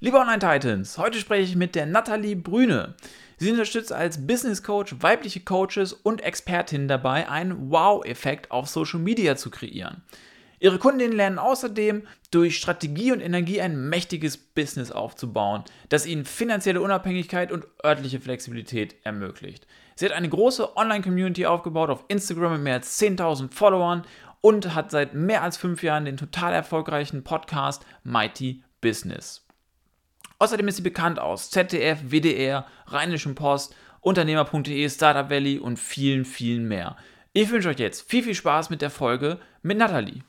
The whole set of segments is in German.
Liebe Online-Titans, heute spreche ich mit der Nathalie Brüne. Sie unterstützt als Business Coach weibliche Coaches und Expertinnen dabei, einen Wow-Effekt auf Social Media zu kreieren. Ihre Kundinnen lernen außerdem, durch Strategie und Energie ein mächtiges Business aufzubauen, das ihnen finanzielle Unabhängigkeit und örtliche Flexibilität ermöglicht. Sie hat eine große Online-Community aufgebaut auf Instagram mit mehr als 10.000 Followern und hat seit mehr als fünf Jahren den total erfolgreichen Podcast Mighty Business. Außerdem ist sie bekannt aus ZDF, WDR, Rheinischen Post, Unternehmer.de, Startup Valley und vielen, vielen mehr. Ich wünsche euch jetzt viel, viel Spaß mit der Folge mit Nathalie.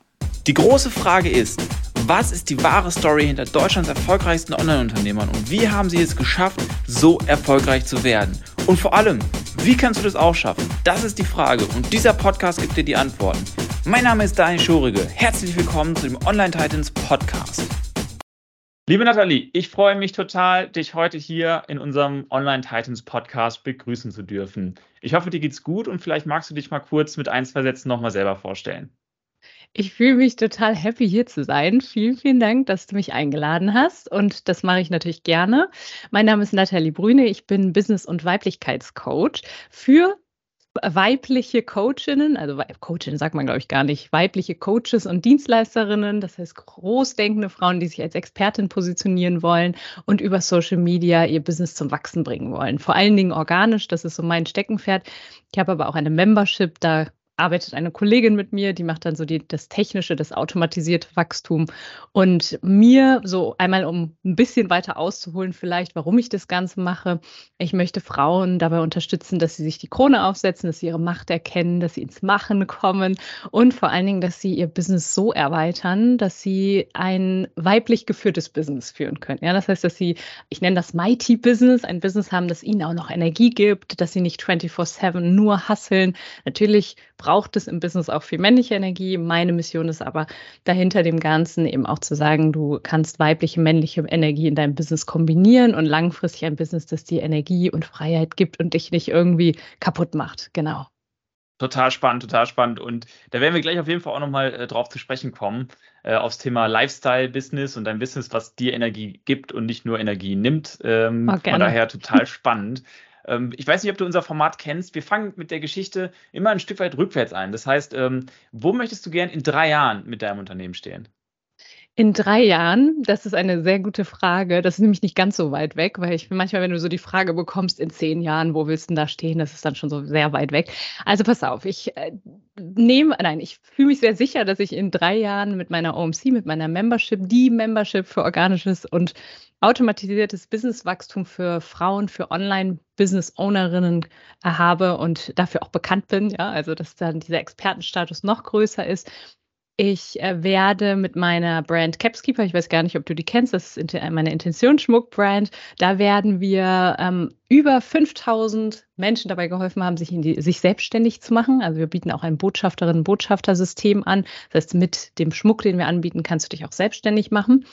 Die große Frage ist, was ist die wahre Story hinter Deutschlands erfolgreichsten Online-Unternehmern und wie haben sie es geschafft, so erfolgreich zu werden? Und vor allem, wie kannst du das auch schaffen? Das ist die Frage und dieser Podcast gibt dir die Antworten. Mein Name ist Daniel Schorige. Herzlich willkommen zu dem Online Titans Podcast. Liebe Nathalie, ich freue mich total, dich heute hier in unserem Online Titans Podcast begrüßen zu dürfen. Ich hoffe, dir geht's gut und vielleicht magst du dich mal kurz mit ein, zwei Sätzen nochmal selber vorstellen. Ich fühle mich total happy, hier zu sein. Vielen, vielen Dank, dass du mich eingeladen hast. Und das mache ich natürlich gerne. Mein Name ist Nathalie Brüne. Ich bin Business- und Weiblichkeitscoach für weibliche Coachinnen, also Coachinnen sagt man, glaube ich, gar nicht, weibliche Coaches und Dienstleisterinnen, das heißt großdenkende Frauen, die sich als Expertin positionieren wollen und über Social Media ihr Business zum Wachsen bringen wollen. Vor allen Dingen organisch, das ist so mein Steckenpferd. Ich habe aber auch eine Membership, da arbeitet eine Kollegin mit mir, die macht dann so die, das technische, das automatisierte Wachstum. Und mir, so einmal um ein bisschen weiter auszuholen, vielleicht, warum ich das Ganze mache. Ich möchte Frauen dabei unterstützen, dass sie sich die Krone aufsetzen, dass sie ihre Macht erkennen, dass sie ins Machen kommen und vor allen Dingen, dass sie ihr Business so erweitern, dass sie ein weiblich geführtes Business führen können. Ja, das heißt, dass sie, ich nenne das Mighty Business, ein Business haben, das ihnen auch noch Energie gibt, dass sie nicht 24-7 nur hasseln. Natürlich brauchen braucht es im Business auch viel männliche Energie. Meine Mission ist aber dahinter dem Ganzen eben auch zu sagen, du kannst weibliche, männliche Energie in deinem Business kombinieren und langfristig ein Business, das dir Energie und Freiheit gibt und dich nicht irgendwie kaputt macht. Genau. Total spannend, total spannend. Und da werden wir gleich auf jeden Fall auch nochmal äh, drauf zu sprechen kommen, äh, aufs Thema Lifestyle-Business und dein Business, was dir Energie gibt und nicht nur Energie nimmt. Ähm, oh, von daher total spannend. Ähm, ich weiß nicht, ob du unser Format kennst. Wir fangen mit der Geschichte immer ein Stück weit rückwärts ein. Das heißt, ähm, wo möchtest du gern in drei Jahren mit deinem Unternehmen stehen? In drei Jahren, das ist eine sehr gute Frage. Das ist nämlich nicht ganz so weit weg, weil ich manchmal, wenn du so die Frage bekommst, in zehn Jahren, wo willst du denn da stehen, das ist dann schon so sehr weit weg. Also pass auf, ich äh, nehme, nein, ich fühle mich sehr sicher, dass ich in drei Jahren mit meiner OMC, mit meiner Membership, die Membership für organisches und automatisiertes Businesswachstum für Frauen, für Online-Business-Ownerinnen habe und dafür auch bekannt bin, ja, also dass dann dieser Expertenstatus noch größer ist. Ich äh, werde mit meiner Brand Capskeeper, ich weiß gar nicht, ob du die kennst, das ist meine Intentionsschmuck-Brand, da werden wir ähm, über 5000 Menschen dabei geholfen haben, sich, die, sich selbstständig zu machen. Also wir bieten auch ein Botschafterinnen-Botschafter-System an. Das heißt, mit dem Schmuck, den wir anbieten, kannst du dich auch selbstständig machen.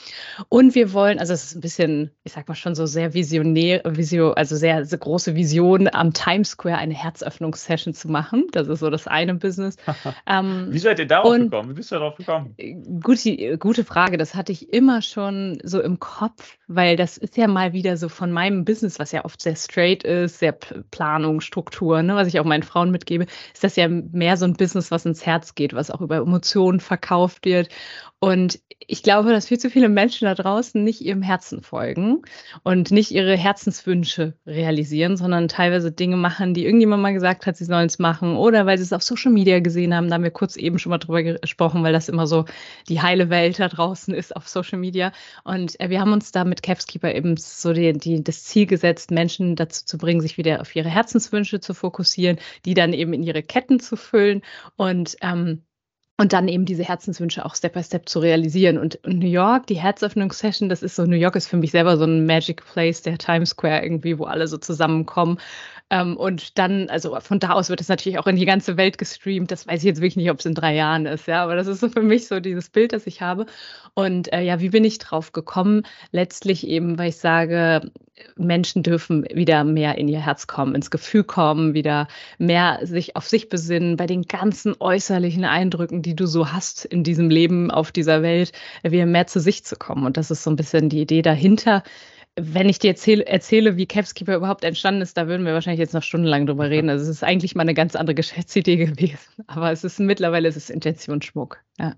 Und wir wollen, also es ist ein bisschen, ich sag mal schon so sehr visionär, visio, also sehr, sehr große Vision, am Times Square eine Herzöffnungssession zu machen. Das ist so das eine Business. ähm, Wie seid ihr darauf gekommen? Wie bist du darauf gekommen? Gute, gute Frage. Das hatte ich immer schon so im Kopf, weil das ist ja mal wieder so von meinem Business, was ja oft sehr straight ist, sehr Planung, Struktur, ne, was ich auch meinen Frauen mitgebe, ist das ja mehr so ein Business, was ins Herz geht, was auch über Emotionen verkauft wird. Und ich glaube, dass viel zu viele Menschen da draußen nicht ihrem Herzen folgen und nicht ihre Herzenswünsche realisieren, sondern teilweise Dinge machen, die irgendjemand mal gesagt hat, sie sollen es machen oder weil sie es auf Social Media gesehen haben. Da haben wir kurz eben schon mal drüber gesprochen, weil das immer so die heile Welt da draußen ist auf Social Media. Und äh, wir haben uns da mit Capskeeper eben so die, die, das Ziel gesetzt, Menschen dazu zu bringen, sich wieder auf ihre Herzenswünsche zu fokussieren, die dann eben in ihre Ketten zu füllen und ähm, und dann eben diese Herzenswünsche auch Step by Step zu realisieren. Und New York, die Herzöffnungssession, das ist so, New York ist für mich selber so ein Magic Place, der Times Square irgendwie, wo alle so zusammenkommen. Ähm, und dann, also von da aus wird es natürlich auch in die ganze Welt gestreamt. Das weiß ich jetzt wirklich nicht, ob es in drei Jahren ist, ja, aber das ist so für mich so dieses Bild, das ich habe. Und äh, ja, wie bin ich drauf gekommen? Letztlich eben, weil ich sage, Menschen dürfen wieder mehr in ihr Herz kommen, ins Gefühl kommen, wieder mehr sich auf sich besinnen, bei den ganzen äußerlichen Eindrücken, die du so hast in diesem Leben, auf dieser Welt, wieder mehr zu sich zu kommen. Und das ist so ein bisschen die Idee dahinter. Wenn ich dir erzähle, erzähle, wie Capskeeper überhaupt entstanden ist, da würden wir wahrscheinlich jetzt noch stundenlang drüber reden. Also es ist eigentlich mal eine ganz andere Geschäftsidee gewesen. Aber es ist mittlerweile es ist Intentionsschmuck. Ja.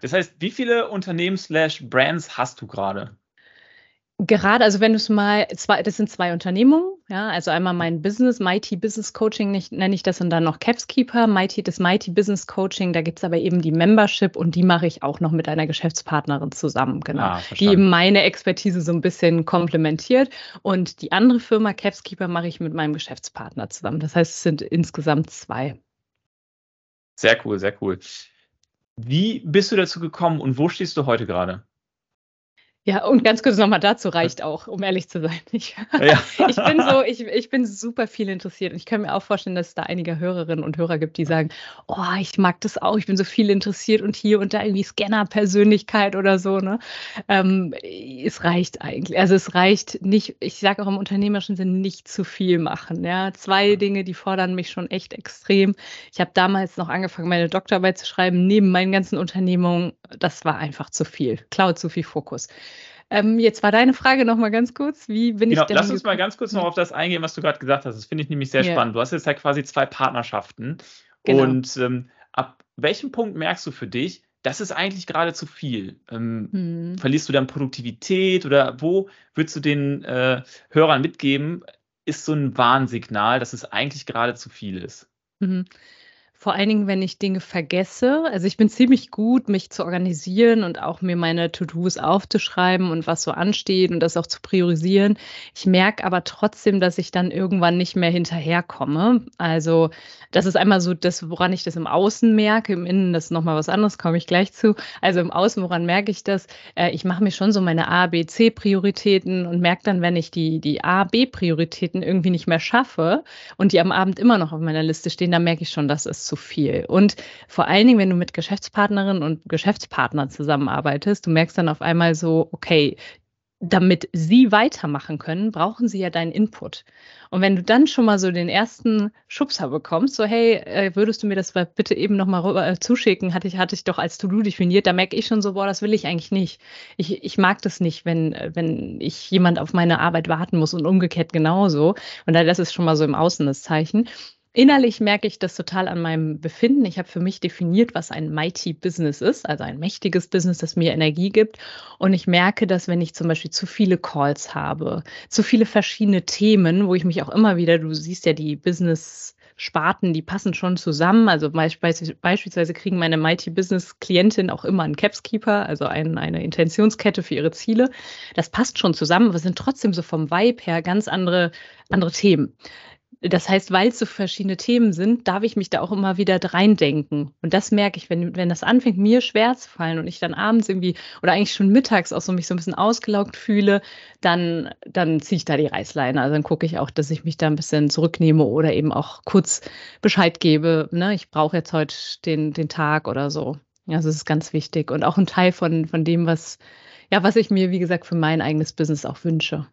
Das heißt, wie viele Unternehmen slash Brands hast du gerade? Gerade, also wenn du es mal, zwei, das sind zwei Unternehmungen, ja, also einmal mein Business, Mighty Business Coaching nenne ich das und dann noch Capskeeper, Mighty, das Mighty Business Coaching, da gibt es aber eben die Membership und die mache ich auch noch mit einer Geschäftspartnerin zusammen, genau, ah, die eben meine Expertise so ein bisschen komplementiert und die andere Firma Capskeeper mache ich mit meinem Geschäftspartner zusammen. Das heißt, es sind insgesamt zwei. Sehr cool, sehr cool. Wie bist du dazu gekommen und wo stehst du heute gerade? Ja, und ganz kurz nochmal dazu reicht auch, um ehrlich zu sein. Ich, ja. ich bin so, ich, ich bin super viel interessiert und ich kann mir auch vorstellen, dass es da einige Hörerinnen und Hörer gibt, die sagen, oh, ich mag das auch, ich bin so viel interessiert und hier und da irgendwie Scanner-Persönlichkeit oder so. Ne? Ähm, es reicht eigentlich. Also es reicht nicht, ich sage auch im unternehmerischen Sinne, nicht zu viel machen. Ja? Zwei Dinge, die fordern mich schon echt extrem. Ich habe damals noch angefangen, meine Doktorarbeit zu schreiben, neben meinen ganzen Unternehmungen. Das war einfach zu viel. Klaut zu viel Fokus. Ähm, jetzt war deine Frage noch mal ganz kurz. Wie bin genau, ich denn Lass uns mal ganz kurz noch auf das eingehen, was du gerade gesagt hast. Das finde ich nämlich sehr yeah. spannend. Du hast jetzt ja quasi zwei Partnerschaften. Genau. Und ähm, ab welchem Punkt merkst du für dich, das ist eigentlich gerade zu viel? Ähm, hm. Verlierst du dann Produktivität oder wo würdest du den äh, Hörern mitgeben, ist so ein Warnsignal, dass es eigentlich gerade zu viel ist? Mhm. Vor allen Dingen, wenn ich Dinge vergesse. Also ich bin ziemlich gut, mich zu organisieren und auch mir meine To-Dos aufzuschreiben und was so ansteht und das auch zu priorisieren. Ich merke aber trotzdem, dass ich dann irgendwann nicht mehr hinterherkomme. Also das ist einmal so das, woran ich das im Außen merke. Im Innen das ist nochmal was anderes, komme ich gleich zu. Also im Außen, woran merke ich das? Äh, ich mache mir schon so meine A, B, C-Prioritäten und merke dann, wenn ich die, die A, B-Prioritäten irgendwie nicht mehr schaffe und die am Abend immer noch auf meiner Liste stehen, dann merke ich schon, dass es zu viel. Und vor allen Dingen, wenn du mit Geschäftspartnerinnen und Geschäftspartnern zusammenarbeitest, du merkst dann auf einmal so, okay, damit sie weitermachen können, brauchen sie ja deinen Input. Und wenn du dann schon mal so den ersten Schubser bekommst, so hey, äh, würdest du mir das bitte eben nochmal rüber äh, zuschicken, hatte ich, hatte ich doch als To-Do definiert, da merke ich schon so, boah, das will ich eigentlich nicht. Ich, ich mag das nicht, wenn, wenn ich jemand auf meine Arbeit warten muss und umgekehrt genauso. Und das ist schon mal so im Außen das Zeichen. Innerlich merke ich das total an meinem Befinden. Ich habe für mich definiert, was ein mighty Business ist, also ein mächtiges Business, das mir Energie gibt. Und ich merke, dass wenn ich zum Beispiel zu viele Calls habe, zu viele verschiedene Themen, wo ich mich auch immer wieder, du siehst ja die Business Sparten, die passen schon zusammen. Also beispielsweise kriegen meine Mighty Business Klientinnen auch immer einen Capskeeper, also ein, eine Intentionskette für ihre Ziele. Das passt schon zusammen, aber sind trotzdem so vom Vibe her ganz andere, andere Themen. Das heißt, weil es so verschiedene Themen sind, darf ich mich da auch immer wieder reindenken. Und das merke ich, wenn, wenn das anfängt, mir schwer zu fallen und ich dann abends irgendwie oder eigentlich schon mittags auch so mich so ein bisschen ausgelaugt fühle, dann, dann ziehe ich da die Reißleine. Also dann gucke ich auch, dass ich mich da ein bisschen zurücknehme oder eben auch kurz Bescheid gebe. Ne? Ich brauche jetzt heute den, den Tag oder so. Ja, das ist ganz wichtig. Und auch ein Teil von, von dem, was, ja, was ich mir, wie gesagt, für mein eigenes Business auch wünsche.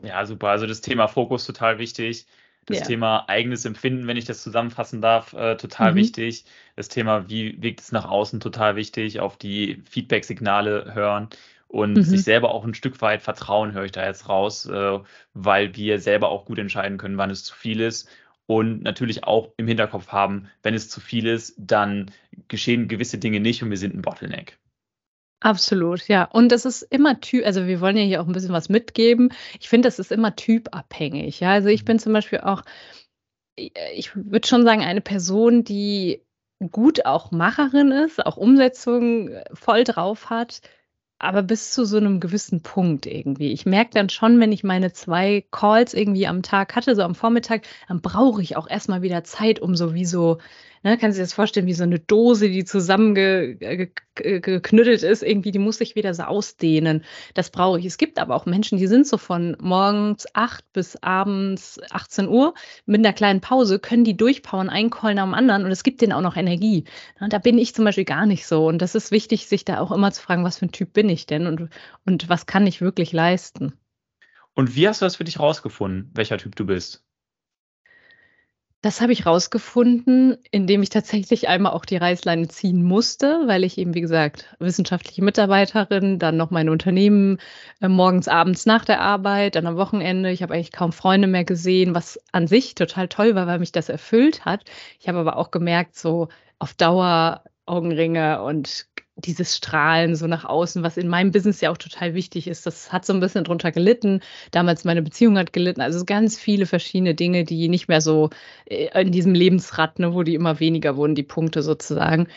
Ja, super. Also das Thema Fokus total wichtig. Das ja. Thema eigenes Empfinden, wenn ich das zusammenfassen darf, äh, total mhm. wichtig. Das Thema, wie wirkt es nach außen, total wichtig. Auf die Feedback-Signale hören und mhm. sich selber auch ein Stück weit vertrauen, höre ich da jetzt raus, äh, weil wir selber auch gut entscheiden können, wann es zu viel ist. Und natürlich auch im Hinterkopf haben, wenn es zu viel ist, dann geschehen gewisse Dinge nicht und wir sind ein Bottleneck. Absolut, ja. Und das ist immer Typ, also wir wollen ja hier auch ein bisschen was mitgeben. Ich finde, das ist immer typabhängig. Ja, also ich mhm. bin zum Beispiel auch, ich würde schon sagen, eine Person, die gut auch Macherin ist, auch Umsetzung äh, voll drauf hat, aber bis zu so einem gewissen Punkt irgendwie. Ich merke dann schon, wenn ich meine zwei Calls irgendwie am Tag hatte, so am Vormittag, dann brauche ich auch erstmal wieder Zeit, um sowieso Ne, kannst du dir das vorstellen, wie so eine Dose, die zusammengeknüttelt ist, irgendwie, die muss sich wieder so ausdehnen. Das brauche ich. Es gibt aber auch Menschen, die sind so von morgens 8 bis abends 18 Uhr mit einer kleinen Pause, können die durchpowern, einen Call nach dem anderen und es gibt denen auch noch Energie. Ne, da bin ich zum Beispiel gar nicht so. Und das ist wichtig, sich da auch immer zu fragen, was für ein Typ bin ich denn und, und was kann ich wirklich leisten. Und wie hast du das für dich rausgefunden, welcher Typ du bist? Das habe ich rausgefunden, indem ich tatsächlich einmal auch die Reißleine ziehen musste, weil ich eben, wie gesagt, wissenschaftliche Mitarbeiterin, dann noch mein Unternehmen äh, morgens, abends nach der Arbeit, dann am Wochenende. Ich habe eigentlich kaum Freunde mehr gesehen, was an sich total toll war, weil mich das erfüllt hat. Ich habe aber auch gemerkt, so auf Dauer Augenringe und dieses Strahlen so nach außen, was in meinem Business ja auch total wichtig ist, das hat so ein bisschen drunter gelitten. Damals meine Beziehung hat gelitten. Also ganz viele verschiedene Dinge, die nicht mehr so äh, in diesem Lebensrad, ne, wo die immer weniger wurden, die Punkte sozusagen.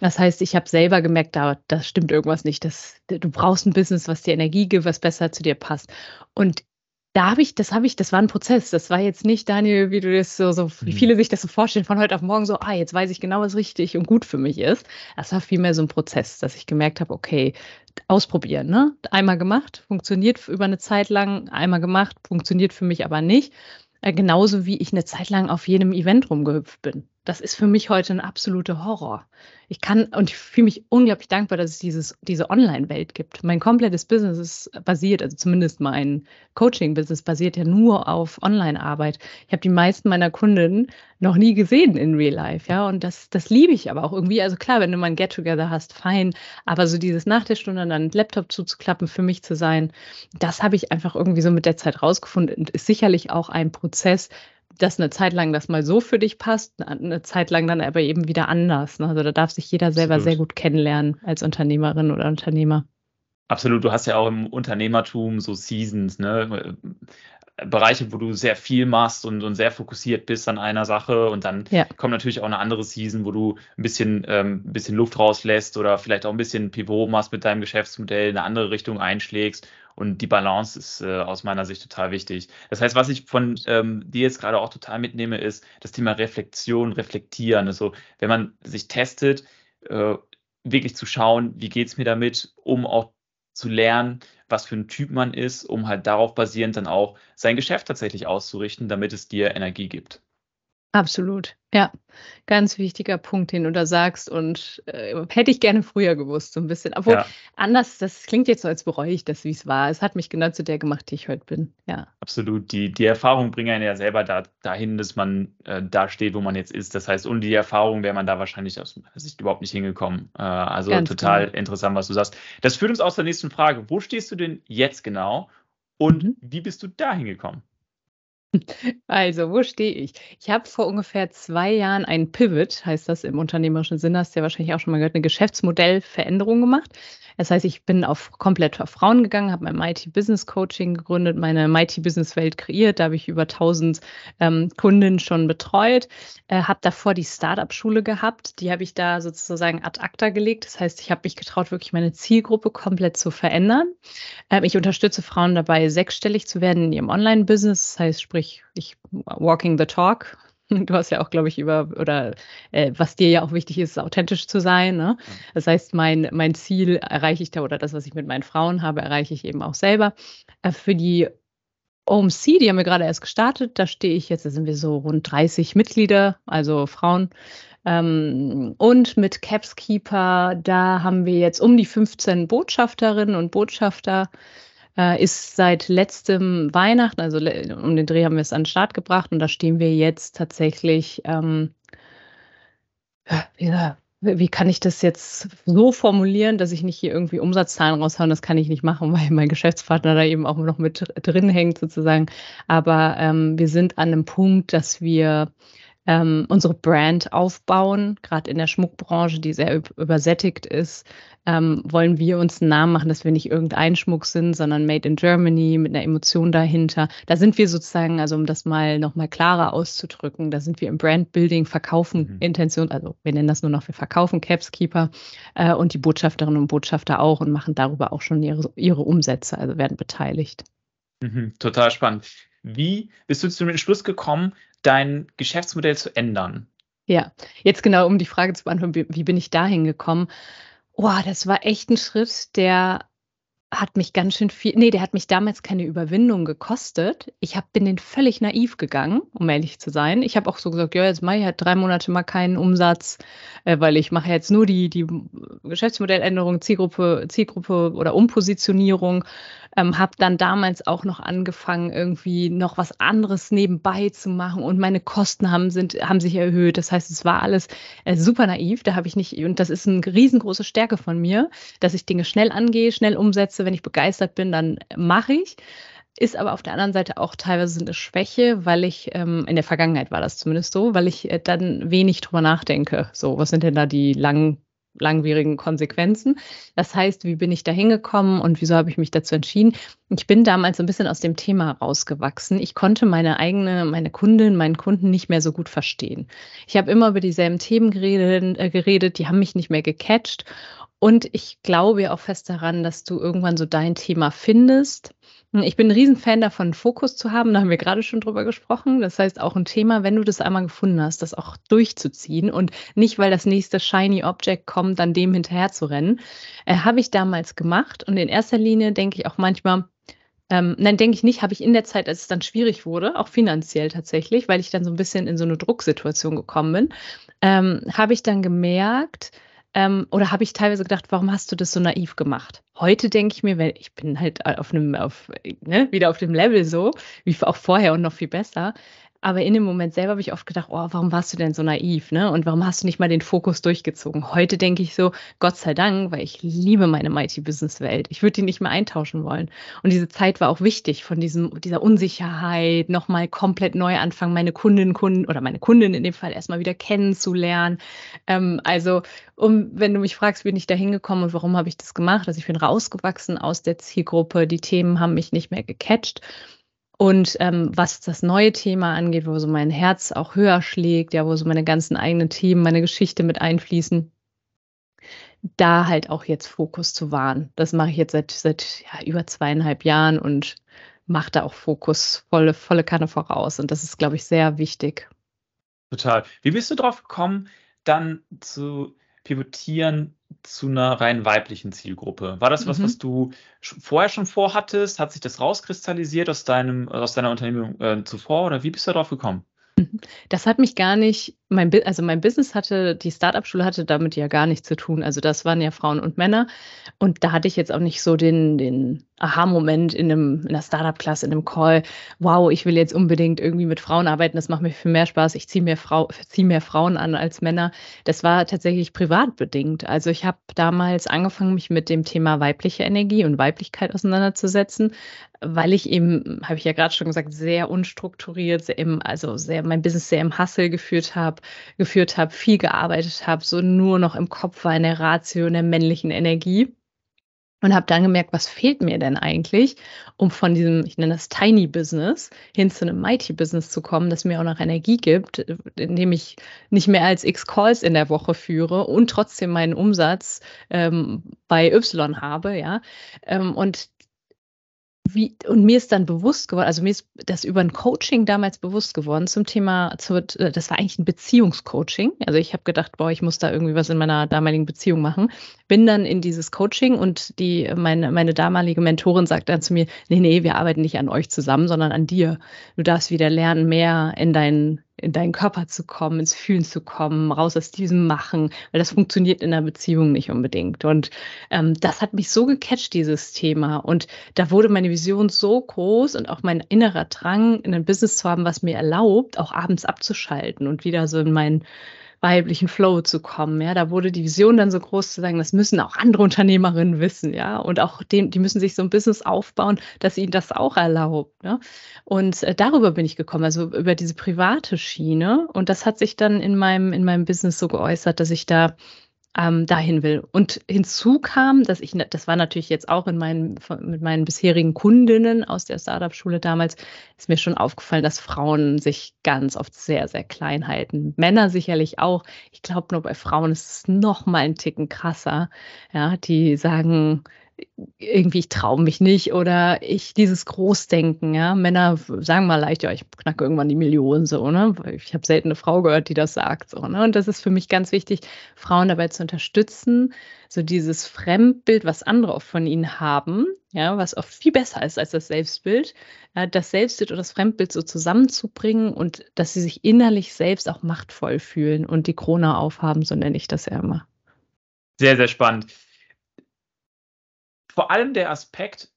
Das heißt, ich habe selber gemerkt, da, da stimmt irgendwas nicht. Das, du brauchst ein Business, was dir Energie gibt, was besser zu dir passt. Und da habe ich, das habe ich, das war ein Prozess. Das war jetzt nicht, Daniel, wie du das so, so wie mhm. viele sich das so vorstellen, von heute auf morgen so, ah, jetzt weiß ich genau, was richtig und gut für mich ist. Das war vielmehr so ein Prozess, dass ich gemerkt habe, okay, ausprobieren, ne? Einmal gemacht, funktioniert über eine Zeit lang, einmal gemacht, funktioniert für mich aber nicht. Äh, genauso wie ich eine Zeit lang auf jedem Event rumgehüpft bin. Das ist für mich heute ein absoluter Horror. Ich kann und ich fühle mich unglaublich dankbar, dass es dieses, diese Online-Welt gibt. Mein komplettes Business ist basiert, also zumindest mein Coaching-Business basiert ja nur auf Online-Arbeit. Ich habe die meisten meiner Kundinnen noch nie gesehen in Real Life, ja, und das, das liebe ich aber auch irgendwie. Also klar, wenn du mal ein Get-Together hast, fein, aber so dieses nach der Stunde dann Laptop zuzuklappen, für mich zu sein, das habe ich einfach irgendwie so mit der Zeit rausgefunden und ist sicherlich auch ein Prozess, dass eine Zeit lang das mal so für dich passt, eine Zeit lang dann aber eben wieder anders. Ne? Also da darf sich jeder selber Absolut. sehr gut kennenlernen als Unternehmerin oder Unternehmer. Absolut, du hast ja auch im Unternehmertum so Seasons, ne? Bereiche, wo du sehr viel machst und, und sehr fokussiert bist an einer Sache und dann ja. kommt natürlich auch eine andere Season, wo du ein bisschen, ähm, ein bisschen Luft rauslässt oder vielleicht auch ein bisschen Pivot machst mit deinem Geschäftsmodell, in eine andere Richtung einschlägst und die Balance ist äh, aus meiner Sicht total wichtig. Das heißt, was ich von ähm, dir jetzt gerade auch total mitnehme, ist das Thema Reflexion, Reflektieren. Also wenn man sich testet, äh, wirklich zu schauen, wie geht es mir damit, um auch zu lernen, was für ein Typ man ist, um halt darauf basierend dann auch sein Geschäft tatsächlich auszurichten, damit es dir Energie gibt. Absolut, ja. Ganz wichtiger Punkt, den du da sagst und, äh, hätte ich gerne früher gewusst, so ein bisschen. Obwohl Ja. anders das klingt jetzt so, als bereue ich das, wie es war. Es hat mich genau zu der gemacht, die ich heute bin, ja. Absolut. Die die Erfahrung bringt einen ja selber da dahin, dass man, äh, da steht, wo man jetzt ist. Das heißt, ohne die Erfahrung wäre man da wahrscheinlich aus meiner Sicht überhaupt nicht hingekommen. Äh, also Ganz total genau. interessant, was du sagst. Das führt uns auch zur nächsten Frage. Wo stehst du denn jetzt genau und Mhm. wie bist du da hingekommen? Also, wo stehe ich? Ich habe vor ungefähr zwei Jahren einen Pivot, heißt das im unternehmerischen Sinne, hast du ja wahrscheinlich auch schon mal gehört, eine Geschäftsmodellveränderung gemacht. Das heißt, ich bin auf komplett auf Frauen gegangen, habe mein Mighty Business Coaching gegründet, meine Mighty Business Welt kreiert. Da habe ich über 1000 ähm, Kundinnen schon betreut. Äh, habe davor die Startup-Schule gehabt. Die habe ich da sozusagen ad acta gelegt. Das heißt, ich habe mich getraut, wirklich meine Zielgruppe komplett zu verändern. Ähm, ich unterstütze Frauen dabei, sechsstellig zu werden in ihrem Online-Business. Das heißt, sprich, ich walking the talk, Du hast ja auch, glaube ich, über, oder äh, was dir ja auch wichtig ist, authentisch zu sein. Ne? Das heißt, mein, mein Ziel erreiche ich da oder das, was ich mit meinen Frauen habe, erreiche ich eben auch selber. Äh, für die OMC, die haben wir gerade erst gestartet, da stehe ich jetzt, da sind wir so rund 30 Mitglieder, also Frauen. Ähm, und mit Capskeeper, da haben wir jetzt um die 15 Botschafterinnen und Botschafter äh, ist seit letztem Weihnachten, also um den Dreh haben wir es an den Start gebracht und da stehen wir jetzt tatsächlich, ähm, wie, wie kann ich das jetzt so formulieren, dass ich nicht hier irgendwie Umsatzzahlen raushauen? Das kann ich nicht machen, weil mein Geschäftspartner da eben auch noch mit drin hängt sozusagen. Aber ähm, wir sind an einem Punkt, dass wir ähm, unsere Brand aufbauen, gerade in der Schmuckbranche, die sehr übersättigt ist, ähm, wollen wir uns einen Namen machen, dass wir nicht irgendein Schmuck sind, sondern Made in Germany mit einer Emotion dahinter. Da sind wir sozusagen, also um das mal nochmal klarer auszudrücken, da sind wir im Brandbuilding, verkaufen mhm. Intention, also wir nennen das nur noch, wir verkaufen Capskeeper äh, und die Botschafterinnen und Botschafter auch und machen darüber auch schon ihre, ihre Umsätze, also werden beteiligt. Mhm, total spannend. Wie bist du zu dem Entschluss gekommen, dein Geschäftsmodell zu ändern? Ja, jetzt genau, um die Frage zu beantworten, wie, wie bin ich da hingekommen? Oh, das war echt ein Schritt, der hat mich ganz schön viel, nee, der hat mich damals keine Überwindung gekostet. Ich hab, bin den völlig naiv gegangen, um ehrlich zu sein. Ich habe auch so gesagt, ja, jetzt mache ich halt drei Monate mal keinen Umsatz, äh, weil ich mache jetzt nur die, die Geschäftsmodelländerung, Zielgruppe, Zielgruppe oder Umpositionierung. Ähm, habe dann damals auch noch angefangen, irgendwie noch was anderes nebenbei zu machen und meine Kosten haben, sind, haben sich erhöht. Das heißt, es war alles äh, super naiv. Da habe ich nicht, und das ist eine riesengroße Stärke von mir, dass ich Dinge schnell angehe, schnell umsetze. Wenn ich begeistert bin, dann mache ich. Ist aber auf der anderen Seite auch teilweise eine Schwäche, weil ich, ähm, in der Vergangenheit war das zumindest so, weil ich äh, dann wenig drüber nachdenke. So, was sind denn da die langen langwierigen Konsequenzen. Das heißt, wie bin ich da hingekommen und wieso habe ich mich dazu entschieden? Ich bin damals ein bisschen aus dem Thema rausgewachsen. Ich konnte meine eigene, meine Kundin, meinen Kunden nicht mehr so gut verstehen. Ich habe immer über dieselben Themen geredet, äh, geredet, die haben mich nicht mehr gecatcht. Und ich glaube auch fest daran, dass du irgendwann so dein Thema findest. Ich bin ein Riesenfan davon, Fokus zu haben. Da haben wir gerade schon drüber gesprochen. Das heißt, auch ein Thema, wenn du das einmal gefunden hast, das auch durchzuziehen und nicht, weil das nächste Shiny Object kommt, dann dem hinterher zu rennen. Äh, habe ich damals gemacht. Und in erster Linie denke ich auch manchmal, ähm, nein, denke ich nicht, habe ich in der Zeit, als es dann schwierig wurde, auch finanziell tatsächlich, weil ich dann so ein bisschen in so eine Drucksituation gekommen bin, ähm, habe ich dann gemerkt, ähm, oder habe ich teilweise gedacht, warum hast du das so naiv gemacht? Heute denke ich mir, weil ich bin halt auf einem, auf, ne, wieder auf dem Level so, wie auch vorher und noch viel besser. Aber in dem Moment selber habe ich oft gedacht, oh, warum warst du denn so naiv, ne? Und warum hast du nicht mal den Fokus durchgezogen? Heute denke ich so, Gott sei Dank, weil ich liebe meine Mighty Business Welt. Ich würde die nicht mehr eintauschen wollen. Und diese Zeit war auch wichtig von diesem, dieser Unsicherheit, nochmal komplett neu anfangen, meine Kundinnen, Kunden oder meine Kundin in dem Fall erstmal wieder kennenzulernen. Ähm, also, um, wenn du mich fragst, bin ich da hingekommen und warum habe ich das gemacht? Also ich bin rausgewachsen aus der Zielgruppe. Die Themen haben mich nicht mehr gecatcht. Und ähm, was das neue Thema angeht, wo so mein Herz auch höher schlägt, ja, wo so meine ganzen eigenen Themen, meine Geschichte mit einfließen, da halt auch jetzt Fokus zu wahren. Das mache ich jetzt seit, seit ja, über zweieinhalb Jahren und mache da auch Fokus volle, volle Kanne voraus. Und das ist, glaube ich, sehr wichtig. Total. Wie bist du drauf gekommen, dann zu pivotieren zu einer rein weiblichen Zielgruppe. War das was, mhm. was du vorher schon vorhattest? Hat sich das rauskristallisiert aus deinem, aus deiner Unternehmung äh, zuvor oder wie bist du darauf gekommen? Das hat mich gar nicht, mein, also mein Business hatte, die Startup-Schule hatte damit ja gar nichts zu tun. Also das waren ja Frauen und Männer. Und da hatte ich jetzt auch nicht so den, den Aha-Moment in, in einer Startup-Klasse, in einem Call, wow, ich will jetzt unbedingt irgendwie mit Frauen arbeiten, das macht mir viel mehr Spaß, ich ziehe mehr, zieh mehr Frauen an als Männer. Das war tatsächlich privat bedingt. Also ich habe damals angefangen, mich mit dem Thema weibliche Energie und Weiblichkeit auseinanderzusetzen, weil ich eben, habe ich ja gerade schon gesagt, sehr unstrukturiert, sehr also sehr mein Business sehr im Hustle geführt habe, geführt habe, viel gearbeitet habe, so nur noch im Kopf war in der Ratio, in der männlichen Energie und habe dann gemerkt, was fehlt mir denn eigentlich, um von diesem, ich nenne das Tiny Business, hin zu einem Mighty Business zu kommen, das mir auch noch Energie gibt, indem ich nicht mehr als X Calls in der Woche führe und trotzdem meinen Umsatz ähm, bei Y habe, ja. Ähm, und wie, und mir ist dann bewusst geworden, also mir ist das über ein Coaching damals bewusst geworden zum Thema, zu, äh, das war eigentlich ein Beziehungscoaching. Also ich habe gedacht, boah, ich muss da irgendwie was in meiner damaligen Beziehung machen. Bin dann in dieses Coaching und die, meine, meine damalige Mentorin sagt dann zu mir, nee, nee, wir arbeiten nicht an euch zusammen, sondern an dir. Du darfst wieder lernen, mehr in deinen in deinen Körper zu kommen, ins Fühlen zu kommen, raus aus diesem Machen, weil das funktioniert in einer Beziehung nicht unbedingt. Und ähm, das hat mich so gecatcht, dieses Thema. Und da wurde meine Vision so groß und auch mein innerer Drang, ein Business zu haben, was mir erlaubt, auch abends abzuschalten und wieder so in meinen weiblichen Flow zu kommen. Ja, da wurde die Vision dann so groß zu sagen, das müssen auch andere Unternehmerinnen wissen, ja, und auch dem, die müssen sich so ein Business aufbauen, dass ihnen das auch erlaubt. Ne? Und äh, darüber bin ich gekommen, also über diese private Schiene. Und das hat sich dann in meinem, in meinem Business so geäußert, dass ich da ähm, dahin will. Und hinzu kam, dass ich, das war natürlich jetzt auch in meinen, mit meinen bisherigen Kundinnen aus der Startup-Schule damals, ist mir schon aufgefallen, dass Frauen sich ganz oft sehr, sehr klein halten. Männer sicherlich auch. Ich glaube, nur bei Frauen ist es noch mal ein Ticken krasser. Ja, die sagen, irgendwie, ich traue mich nicht oder ich dieses Großdenken, ja. Männer sagen mal leicht, ja, ich knacke irgendwann die Millionen so, ne? Ich habe selten eine Frau gehört, die das sagt, so, ne? Und das ist für mich ganz wichtig, Frauen dabei zu unterstützen, so dieses Fremdbild, was andere oft von ihnen haben, ja, was oft viel besser ist als das Selbstbild, ja, das Selbstbild und das Fremdbild so zusammenzubringen und dass sie sich innerlich selbst auch machtvoll fühlen und die Krone aufhaben, so nenne ich das ja immer. Sehr, sehr spannend vor allem der Aspekt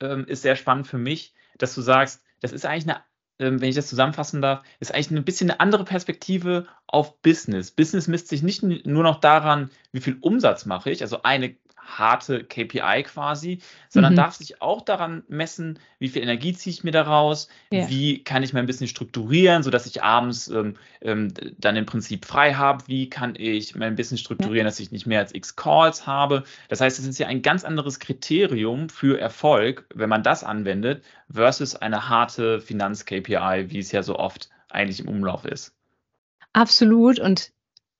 ähm, ist sehr spannend für mich, dass du sagst, das ist eigentlich eine, ähm, wenn ich das zusammenfassen darf, ist eigentlich ein bisschen eine andere Perspektive auf Business. Business misst sich nicht nur noch daran, wie viel Umsatz mache ich, also eine harte KPI quasi, sondern mhm. darf sich auch daran messen, wie viel Energie ziehe ich mir daraus, ja. wie kann ich mein Business strukturieren, sodass ich abends ähm, ähm, dann im Prinzip frei habe, wie kann ich mein Business strukturieren, ja. dass ich nicht mehr als x Calls habe. Das heißt, es ist ja ein ganz anderes Kriterium für Erfolg, wenn man das anwendet, versus eine harte Finanz-KPI, wie es ja so oft eigentlich im Umlauf ist. Absolut. Und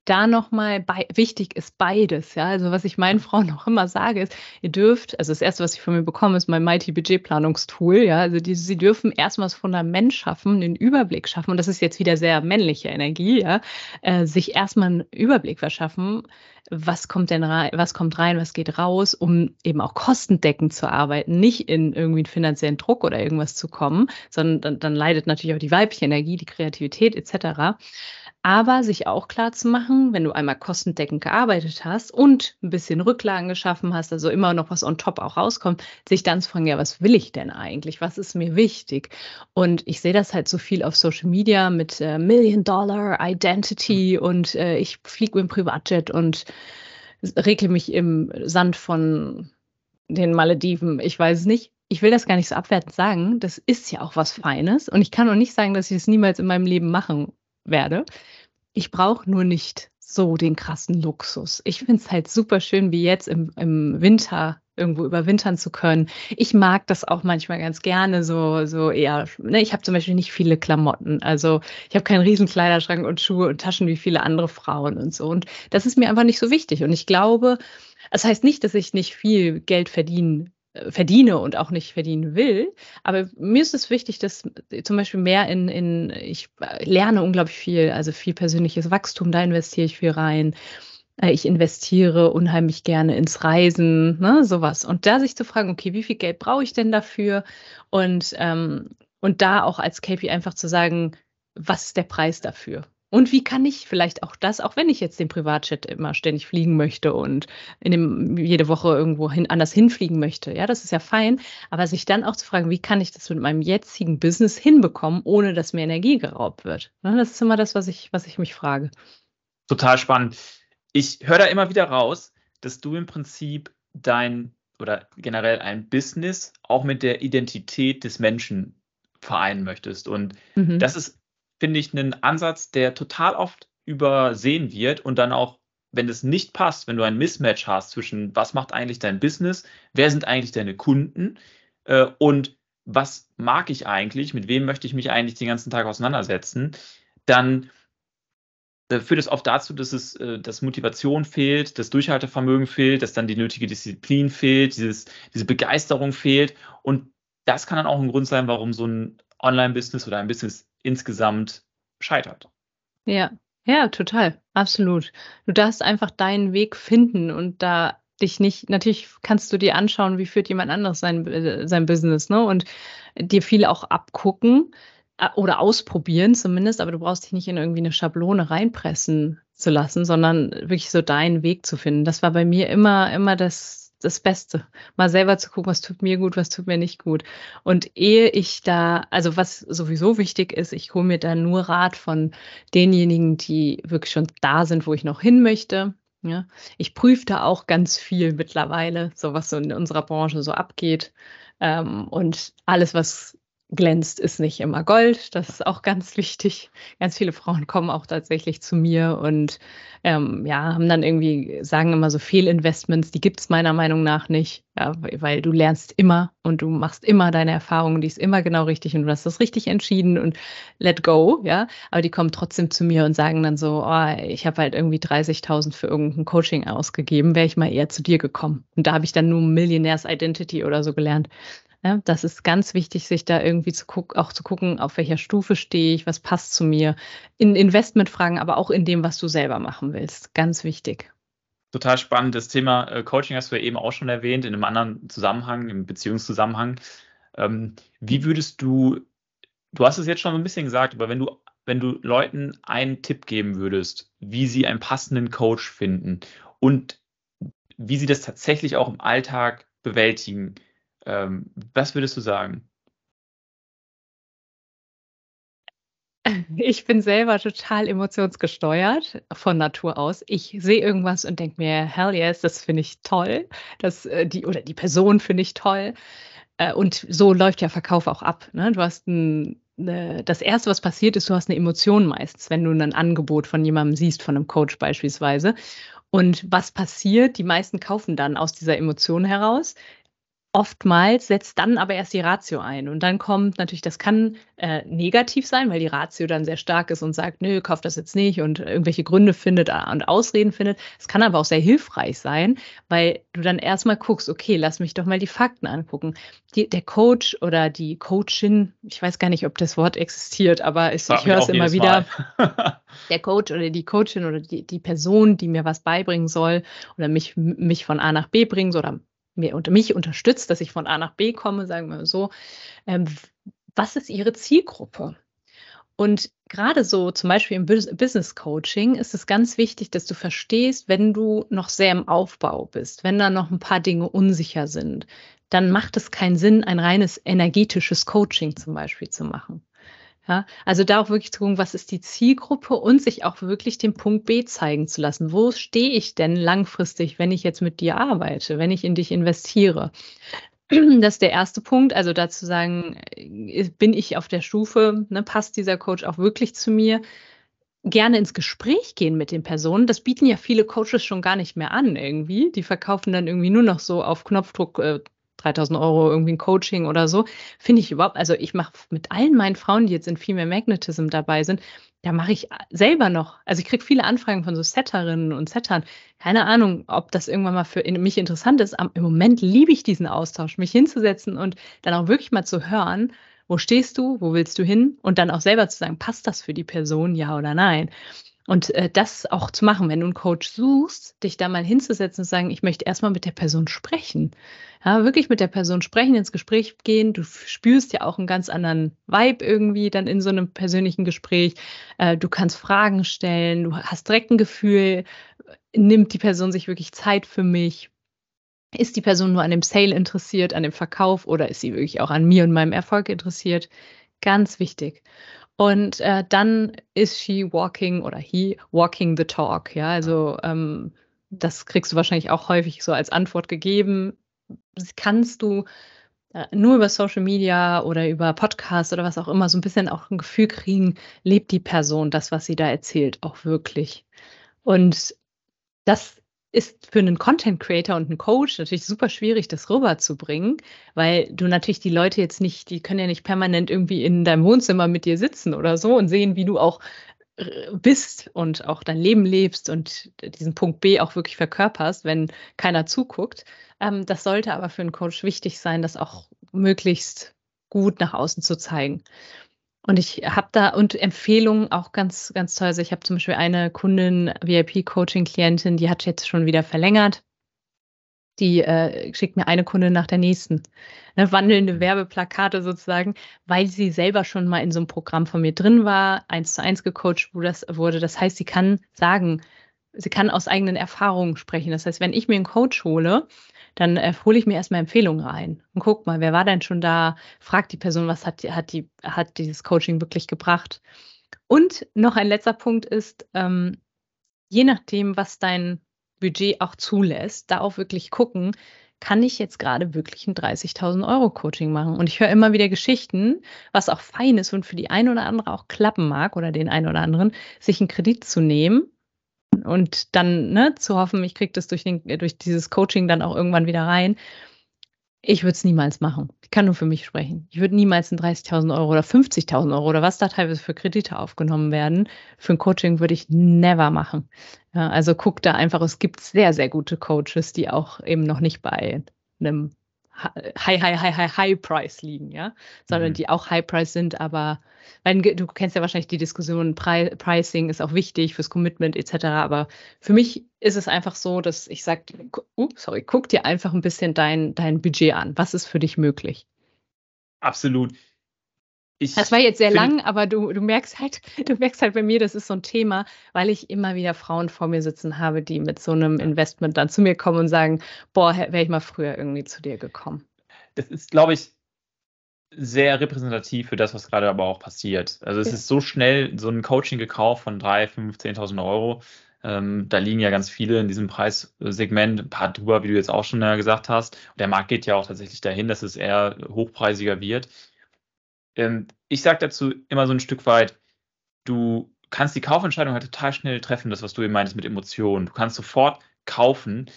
da nochmal wichtig ist beides. Ja, also was ich meinen Frauen auch immer sage, ist, ihr dürft, also das erste, was ich von mir bekomme, ist mein Mighty Budgetplanungstool. Ja, also die, sie dürfen erstmal das Fundament schaffen, den Überblick schaffen. Und das ist jetzt wieder sehr männliche Energie. Ja, äh, sich erstmal einen Überblick verschaffen. Was kommt denn rein, was kommt rein, was geht raus, um eben auch kostendeckend zu arbeiten, nicht in irgendwie einen finanziellen Druck oder irgendwas zu kommen, sondern dann, dann leidet natürlich auch die weibliche Energie, die Kreativität etc aber sich auch klar zu machen, wenn du einmal kostendeckend gearbeitet hast und ein bisschen Rücklagen geschaffen hast, also immer noch was on top auch rauskommt, sich dann zu fragen, ja, was will ich denn eigentlich? Was ist mir wichtig? Und ich sehe das halt so viel auf Social Media mit äh, Million Dollar Identity mhm. und äh, ich fliege mit dem Privatjet und regle mich im Sand von den Malediven. Ich weiß es nicht. Ich will das gar nicht so abwertend sagen. Das ist ja auch was Feines. Und ich kann auch nicht sagen, dass ich es das niemals in meinem Leben machen werde. Ich brauche nur nicht so den krassen Luxus. Ich finde es halt super schön, wie jetzt im, im Winter irgendwo überwintern zu können. Ich mag das auch manchmal ganz gerne, so, so eher, ne, ich habe zum Beispiel nicht viele Klamotten. Also ich habe keinen riesen Kleiderschrank und Schuhe und Taschen wie viele andere Frauen und so. Und das ist mir einfach nicht so wichtig. Und ich glaube, das heißt nicht, dass ich nicht viel Geld verdienen verdiene und auch nicht verdienen will. Aber mir ist es wichtig, dass zum Beispiel mehr in, in, ich lerne unglaublich viel, also viel persönliches Wachstum, da investiere ich viel rein. Äh, ich investiere unheimlich gerne ins Reisen, ne, sowas. Und da sich zu fragen, okay, wie viel Geld brauche ich denn dafür? Und, ähm, und da auch als KPI einfach zu sagen, was ist der Preis dafür? Und wie kann ich vielleicht auch das, auch wenn ich jetzt den Privatjet immer ständig fliegen möchte und in dem, jede Woche irgendwo hin, anders hinfliegen möchte, ja, das ist ja fein, aber sich dann auch zu fragen, wie kann ich das mit meinem jetzigen Business hinbekommen, ohne dass mir Energie geraubt wird? Ne, das ist immer das, was ich, was ich mich frage. Total spannend. Ich höre da immer wieder raus, dass du im Prinzip dein oder generell ein Business auch mit der Identität des Menschen vereinen möchtest. Und mhm. das ist finde ich, einen Ansatz, der total oft übersehen wird und dann auch, wenn es nicht passt, wenn du ein Mismatch hast zwischen, was macht eigentlich dein Business, wer sind eigentlich deine Kunden äh, und was mag ich eigentlich, mit wem möchte ich mich eigentlich den ganzen Tag auseinandersetzen, dann äh, führt es oft dazu, dass es äh, dass Motivation fehlt, das Durchhaltevermögen fehlt, dass dann die nötige Disziplin fehlt, dieses, diese Begeisterung fehlt. Und das kann dann auch ein Grund sein, warum so ein Online-Business oder ein Business insgesamt scheitert. Ja, ja, total, absolut. Du darfst einfach deinen Weg finden und da dich nicht, natürlich kannst du dir anschauen, wie führt jemand anderes sein, äh, sein Business, ne? Und dir viel auch abgucken oder ausprobieren zumindest, aber du brauchst dich nicht in irgendwie eine Schablone reinpressen zu lassen, sondern wirklich so deinen Weg zu finden. Das war bei mir immer, immer das, das Beste. Mal selber zu gucken, was tut mir gut, was tut mir nicht gut. Und ehe ich da, also was sowieso wichtig ist, ich hole mir da nur Rat von denjenigen, die wirklich schon da sind, wo ich noch hin möchte. Ja, ich prüfe da auch ganz viel mittlerweile, so was so in unserer Branche so abgeht. Ähm, und alles, was glänzt, ist nicht immer Gold. Das ist auch ganz wichtig. Ganz viele Frauen kommen auch tatsächlich zu mir und ähm, ja, haben dann irgendwie, sagen immer so Fehlinvestments, die gibt es meiner Meinung nach nicht, ja, weil du lernst immer und du machst immer deine Erfahrungen, die ist immer genau richtig und du hast das richtig entschieden und let go, ja. Aber die kommen trotzdem zu mir und sagen dann so, oh, ich habe halt irgendwie 30.000 für irgendein Coaching ausgegeben, wäre ich mal eher zu dir gekommen. Und da habe ich dann nur Millionärs Identity oder so gelernt. Ja, das ist ganz wichtig, sich da irgendwie zu gucken, auch zu gucken, auf welcher Stufe stehe ich, was passt zu mir. In Investmentfragen, aber auch in dem, was du selber machen willst. Ganz wichtig. Total spannend. Das Thema äh, Coaching hast du ja eben auch schon erwähnt, in einem anderen Zusammenhang, im Beziehungszusammenhang. Ähm, wie würdest du, du hast es jetzt schon ein bisschen gesagt, aber wenn du, wenn du Leuten einen Tipp geben würdest, wie sie einen passenden Coach finden und wie sie das tatsächlich auch im Alltag bewältigen, ähm, was würdest du sagen? Ich bin selber total emotionsgesteuert von Natur aus. Ich sehe irgendwas und denke mir, hell yes, das finde ich toll. Das, äh, die, oder die Person finde ich toll. Äh, und so läuft ja Verkauf auch ab. Ne? Du hast ein, ne, das Erste, was passiert ist, du hast eine Emotion meistens, wenn du ein Angebot von jemandem siehst, von einem Coach beispielsweise. Und was passiert? Die meisten kaufen dann aus dieser Emotion heraus oftmals setzt dann aber erst die Ratio ein. Und dann kommt natürlich, das kann äh, negativ sein, weil die Ratio dann sehr stark ist und sagt, nö, kauf das jetzt nicht und irgendwelche Gründe findet äh, und Ausreden findet. Es kann aber auch sehr hilfreich sein, weil du dann erstmal guckst, okay, lass mich doch mal die Fakten angucken. Die, der Coach oder die Coachin, ich weiß gar nicht, ob das Wort existiert, aber ich, ich höre es immer wieder. der Coach oder die Coachin oder die, die Person, die mir was beibringen soll oder mich, mich von A nach B bringen soll oder mir und mich unterstützt, dass ich von A nach B komme, sagen wir so. Ähm, was ist Ihre Zielgruppe? Und gerade so zum Beispiel im Business Coaching ist es ganz wichtig, dass du verstehst, wenn du noch sehr im Aufbau bist, wenn da noch ein paar Dinge unsicher sind, dann macht es keinen Sinn, ein reines energetisches Coaching zum Beispiel zu machen. Ja, also da auch wirklich zu gucken, was ist die Zielgruppe und sich auch wirklich den Punkt B zeigen zu lassen. Wo stehe ich denn langfristig, wenn ich jetzt mit dir arbeite, wenn ich in dich investiere? Das ist der erste Punkt. Also dazu sagen, äh, bin ich auf der Stufe, ne, passt dieser Coach auch wirklich zu mir? Gerne ins Gespräch gehen mit den Personen. Das bieten ja viele Coaches schon gar nicht mehr an irgendwie. Die verkaufen dann irgendwie nur noch so auf Knopfdruck äh, 3000 Euro irgendwie ein Coaching oder so, finde ich überhaupt, also ich mache mit allen meinen Frauen, die jetzt in Female Magnetism dabei sind, da mache ich selber noch, also ich kriege viele Anfragen von so Setterinnen und Settern. Keine Ahnung, ob das irgendwann mal für mich interessant ist. Im Moment liebe ich diesen Austausch, mich hinzusetzen und dann auch wirklich mal zu hören, wo stehst du, wo willst du hin und dann auch selber zu sagen, passt das für die Person, ja oder nein. Und äh, das auch zu machen, wenn du einen Coach suchst, dich da mal hinzusetzen und sagen, ich möchte erstmal mit der Person sprechen. Ja, wirklich mit der Person sprechen, ins Gespräch gehen. Du spürst ja auch einen ganz anderen Vibe irgendwie dann in so einem persönlichen Gespräch. Äh, du kannst Fragen stellen, du hast direkt ein Gefühl, nimmt die Person sich wirklich Zeit für mich? Ist die Person nur an dem Sale interessiert, an dem Verkauf oder ist sie wirklich auch an mir und meinem Erfolg interessiert? Ganz wichtig. Und äh, dann ist she walking oder he walking the talk. Ja, also ähm, das kriegst du wahrscheinlich auch häufig so als Antwort gegeben. Kannst du äh, nur über Social Media oder über Podcasts oder was auch immer so ein bisschen auch ein Gefühl kriegen, lebt die Person das, was sie da erzählt, auch wirklich. Und das ist für einen Content Creator und einen Coach natürlich super schwierig, das rüberzubringen, weil du natürlich die Leute jetzt nicht, die können ja nicht permanent irgendwie in deinem Wohnzimmer mit dir sitzen oder so und sehen, wie du auch äh, bist und auch dein Leben lebst und diesen Punkt B auch wirklich verkörperst, wenn keiner zuguckt. Ähm, das sollte aber für einen Coach wichtig sein, das auch möglichst gut nach außen zu zeigen. Und ich habe da und Empfehlungen auch ganz, ganz toll. Also ich habe zum Beispiel eine Kundin, VIP-Coaching-Klientin, die hat jetzt schon wieder verlängert. Die äh, schickt mir eine Kundin nach der nächsten. Ne, wandelnde Werbeplakate sozusagen, weil sie selber schon mal in so einem Programm von mir drin war, eins zu eins gecoacht wurde. Das heißt, sie kann sagen, sie kann aus eigenen Erfahrungen sprechen. Das heißt, wenn ich mir einen Coach hole, dann äh, hole ich mir erstmal Empfehlungen rein und guck mal, wer war denn schon da? Frag die Person, was hat, hat, die, hat dieses Coaching wirklich gebracht? Und noch ein letzter Punkt ist, ähm, je nachdem, was dein Budget auch zulässt, da auch wirklich gucken, kann ich jetzt gerade wirklich ein 30.000 Euro Coaching machen? Und ich höre immer wieder Geschichten, was auch fein ist und für die eine oder andere auch klappen mag oder den einen oder anderen, sich einen Kredit zu nehmen und dann ne, zu hoffen, ich kriege das durch, den, durch dieses Coaching dann auch irgendwann wieder rein. Ich würde es niemals machen. Ich kann nur für mich sprechen. Ich würde niemals ein 30.000 Euro oder 50.000 Euro oder was da teilweise für Kredite aufgenommen werden. Für ein Coaching würde ich never machen. Ja, also guck da einfach, es gibt sehr, sehr gute Coaches, die auch eben noch nicht bei einem High, High, High, High, High Price liegen, ja, sondern mhm. die auch High Price sind, aber weil du kennst ja wahrscheinlich die Diskussion, Pri Pricing ist auch wichtig fürs Commitment etc. Aber für mich ist es einfach so, dass ich sage, uh, sorry, guck dir einfach ein bisschen dein, dein Budget an. Was ist für dich möglich? Absolut. Ich das war jetzt sehr lang, aber du, du merkst halt, du merkst halt bei mir, das ist so ein Thema, weil ich immer wieder Frauen vor mir sitzen habe, die mit so einem Investment dann zu mir kommen und sagen, boah, wäre ich mal früher irgendwie zu dir gekommen. Das ist, glaube ich, sehr repräsentativ für das, was gerade aber auch passiert. Also es ja. ist so schnell so ein Coaching gekauft von 3.000, 5.000, 10.000 Euro. Ähm, da liegen ja ganz viele in diesem Preissegment, ein paar drüber, wie du jetzt auch schon gesagt hast. Und der Markt geht ja auch tatsächlich dahin, dass es eher hochpreisiger wird. Ähm, ich sage dazu immer so ein Stück weit, du kannst die Kaufentscheidung halt total schnell treffen, das, was du eben meintest mit Emotionen. Du kannst sofort kaufen.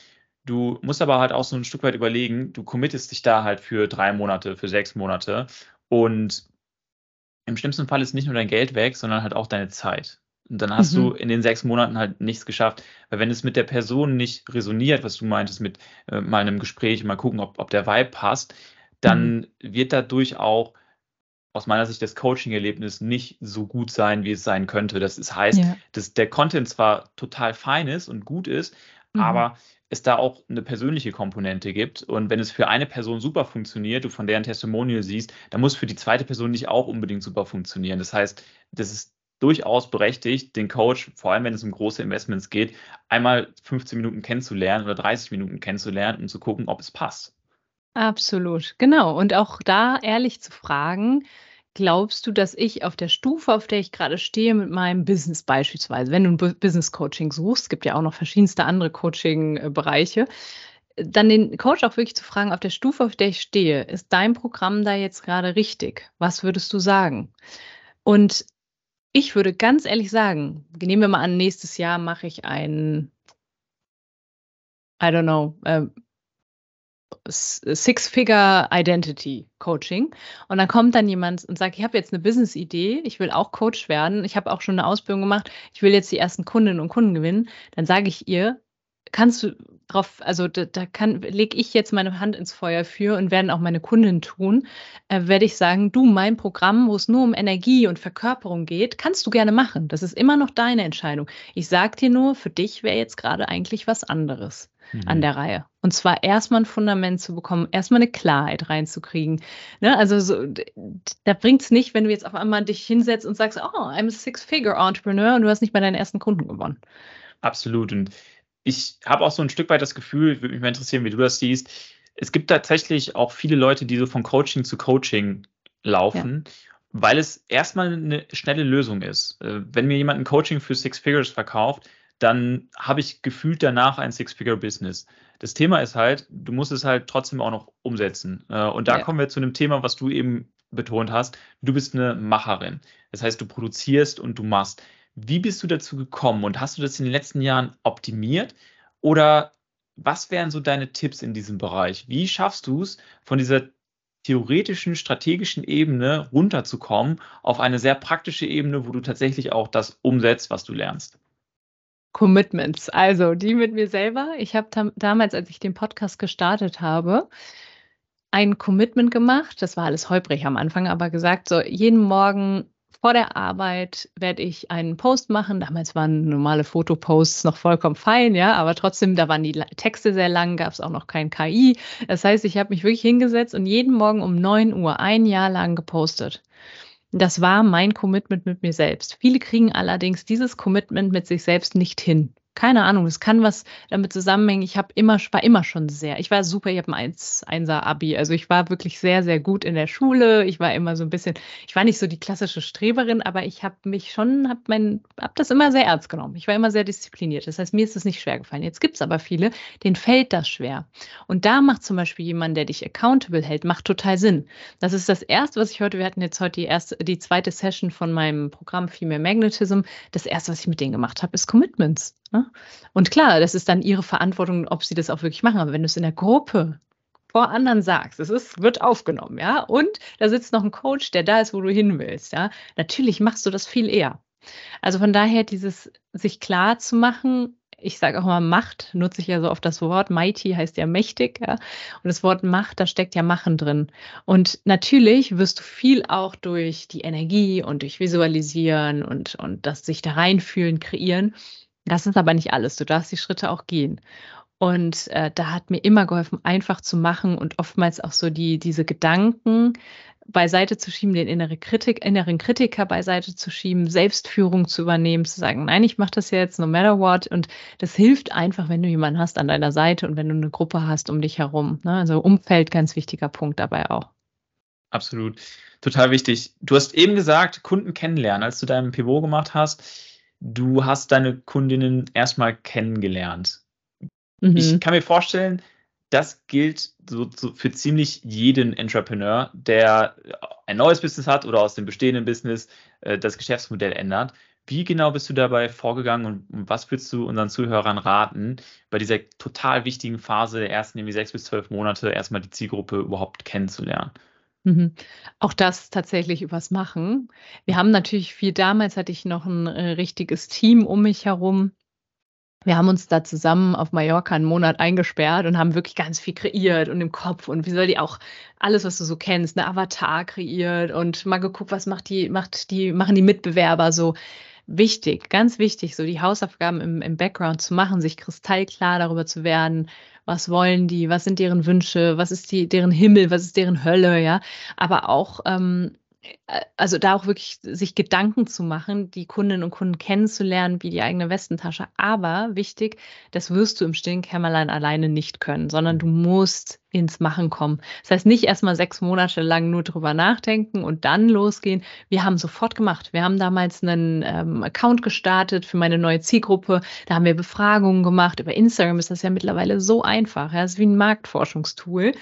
Du musst aber halt auch so ein Stück weit überlegen, du committest dich da halt für drei Monate, für sechs Monate und im schlimmsten Fall ist nicht nur dein Geld weg, sondern halt auch deine Zeit. Und dann hast mhm. du in den sechs Monaten halt nichts geschafft. Weil wenn es mit der Person nicht resoniert, was du meintest, mit äh, mal einem Gespräch, mal gucken, ob, ob der Vibe passt, dann mhm. wird dadurch auch aus meiner Sicht das Coaching-Erlebnis nicht so gut sein, wie es sein könnte. Das ist, heißt, ja. dass der Content zwar total fein ist und gut ist, mhm. aber es da auch eine persönliche Komponente gibt. Und wenn es für eine Person super funktioniert, du von deren Testimonial siehst, dann muss für die zweite Person nicht auch unbedingt super funktionieren. Das heißt, das ist durchaus berechtigt, den Coach, vor allem wenn es um große Investments geht, einmal 15 Minuten kennenzulernen oder 30 Minuten kennenzulernen, um zu gucken, ob es passt. Absolut, genau. Und auch da ehrlich zu fragen, glaubst du, dass ich auf der Stufe, auf der ich gerade stehe mit meinem Business beispielsweise, wenn du ein Business Coaching suchst, gibt ja auch noch verschiedenste andere Coaching-Bereiche, dann den Coach auch wirklich zu fragen, auf der Stufe, auf der ich stehe, ist dein Programm da jetzt gerade richtig? Was würdest du sagen? Und ich würde ganz ehrlich sagen, nehmen wir mal an, nächstes Jahr mache ich ein, I don't know, äh, Six-Figure Identity Coaching. Und dann kommt dann jemand und sagt, ich habe jetzt eine Business-Idee, ich will auch Coach werden, ich habe auch schon eine Ausbildung gemacht, ich will jetzt die ersten Kundinnen und Kunden gewinnen. Dann sage ich ihr, kannst du drauf, also da, da kann, lege ich jetzt meine Hand ins Feuer für und werden auch meine Kunden tun, äh, werde ich sagen, du, mein Programm, wo es nur um Energie und Verkörperung geht, kannst du gerne machen. Das ist immer noch deine Entscheidung. Ich sage dir nur, für dich wäre jetzt gerade eigentlich was anderes mhm. an der Reihe. Und zwar erstmal ein Fundament zu bekommen, erstmal eine Klarheit reinzukriegen. Ne? Also so, da bringt es nicht, wenn du jetzt auf einmal dich hinsetzt und sagst, oh, I'm a Six-Figure-Entrepreneur und du hast nicht bei deinen ersten Kunden gewonnen. Absolut. Und ich habe auch so ein Stück weit das Gefühl, würde mich mal interessieren, wie du das siehst. Es gibt tatsächlich auch viele Leute, die so von Coaching zu Coaching laufen. Ja weil es erstmal eine schnelle Lösung ist. Äh, wenn mir jemand ein Coaching für Six Figures verkauft, dann habe ich gefühlt danach ein Six-Figure-Business. Das Thema ist halt, du musst es halt trotzdem auch noch umsetzen. Äh, und da ja. kommen wir zu einem Thema, was du eben betont hast. Du bist eine Macherin. Das heißt, du produzierst und du machst. Wie bist du dazu gekommen und hast du das in den letzten Jahren optimiert? Oder was wären so deine Tipps in diesem Bereich? Wie schaffst du es, von dieser theoretischen, strategischen Ebene runterzukommen auf eine sehr praktische Ebene, wo du tatsächlich auch das umsetzt, was du lernst? Commitments. Also die mit mir selber. Ich habe damals, als ich den Podcast gestartet habe, ein Commitment gemacht. Das war alles holprig am Anfang, aber gesagt, so jeden Morgen vor der Arbeit werde ich einen Post machen. Damals waren normale Fotoposts noch vollkommen fein, ja, aber trotzdem, da waren die Texte sehr lang, gab es auch noch kein KI. Das heißt, ich habe mich wirklich hingesetzt und jeden Morgen um 9 Uhr ein Jahr lang gepostet. Das war mein Commitment mit mir selbst. Viele kriegen allerdings dieses Commitment mit sich selbst nicht hin. Keine Ahnung, das kann was damit zusammenhängen. Ich habe immer, war immer schon sehr, ich war super, ich habe ein 1, 1er Abi. Also ich war wirklich sehr, sehr gut in der Schule. Ich war immer so ein bisschen, ich war nicht so die klassische Streberin, aber ich habe mich schon, habe mein, habe das immer sehr ernst genommen. Ich war immer sehr diszipliniert. Das heißt, mir ist es nicht schwer gefallen. Jetzt gibt es aber viele, denen fällt das schwer. Und da macht zum Beispiel jemand, der dich accountable hält, macht total Sinn. Das ist das Erste, was ich heute, wir hatten jetzt heute die erste, die zweite Session von meinem Programm Female Magnetism. Das Erste, was ich mit denen gemacht habe, ist Commitments. Ne? Und klar, das ist dann ihre Verantwortung, ob sie das auch wirklich machen. Aber wenn du es in der Gruppe vor anderen sagst, es ist, wird aufgenommen, ja, und da sitzt noch ein Coach, der da ist, wo du hin willst, ja, natürlich machst du das viel eher. Also von daher dieses sich klar zu machen, ich sage auch mal Macht, nutze ich ja so oft das Wort, mighty heißt ja mächtig, ja. Und das Wort Macht, da steckt ja Machen drin. Und natürlich wirst du viel auch durch die Energie und durch Visualisieren und, und das sich da reinfühlen, kreieren. Das ist aber nicht alles. Du darfst die Schritte auch gehen. Und äh, da hat mir immer geholfen, einfach zu machen und oftmals auch so die, diese Gedanken beiseite zu schieben, den innere Kritik, inneren Kritiker beiseite zu schieben, Selbstführung zu übernehmen, zu sagen, nein, ich mache das jetzt no matter what. Und das hilft einfach, wenn du jemanden hast an deiner Seite und wenn du eine Gruppe hast um dich herum. Ne? Also Umfeld, ganz wichtiger Punkt dabei auch. Absolut. Total wichtig. Du hast eben gesagt, Kunden kennenlernen, als du deinen Pivot gemacht hast du hast deine Kundinnen erstmal kennengelernt. Mhm. Ich kann mir vorstellen, das gilt so, so, für ziemlich jeden Entrepreneur, der ein neues Business hat oder aus dem bestehenden Business äh, das Geschäftsmodell ändert. Wie genau bist du dabei vorgegangen und was würdest du unseren Zuhörern raten, bei dieser total wichtigen Phase der ersten irgendwie sechs bis zwölf Monate erstmal die Zielgruppe überhaupt kennenzulernen? Mhm. Auch das tatsächlich übers Machen. Wir haben natürlich viel damals hatte ich noch ein äh, richtiges Team um mich herum. Wir haben uns da zusammen auf Mallorca einen Monat eingesperrt und haben wirklich ganz viel kreiert und im Kopf und wie soll die auch alles, was du so kennst, 'ne Avatar kreiert und mal geguckt, was macht die macht die machen die Mitbewerber so. Wichtig, ganz wichtig, so die Hausaufgaben im im Background zu machen, sich kristallklar darüber zu werden, was wollen die, was sind deren Wünsche, was ist die, deren Himmel, was ist deren Hölle, ja. Aber auch, ähm, äh, also da auch wirklich sich Gedanken zu machen, die Kundinnen und Kunden kennenzulernen, wie die eigene Westentasche. Aber wichtig, das wirst du im stillen Kämmerlein alleine nicht können, sondern du musst ins Machen kommen. Das heißt, nicht erstmal sechs Monate lang nur drüber nachdenken und dann losgehen. Wir haben sofort gemacht. Wir haben damals einen ähm, Account gestartet für meine neue Zielgruppe. Da haben wir Befragungen gemacht. Über Instagram ist das ja mittlerweile so einfach. Ja, das ist wie ein Marktforschungstool.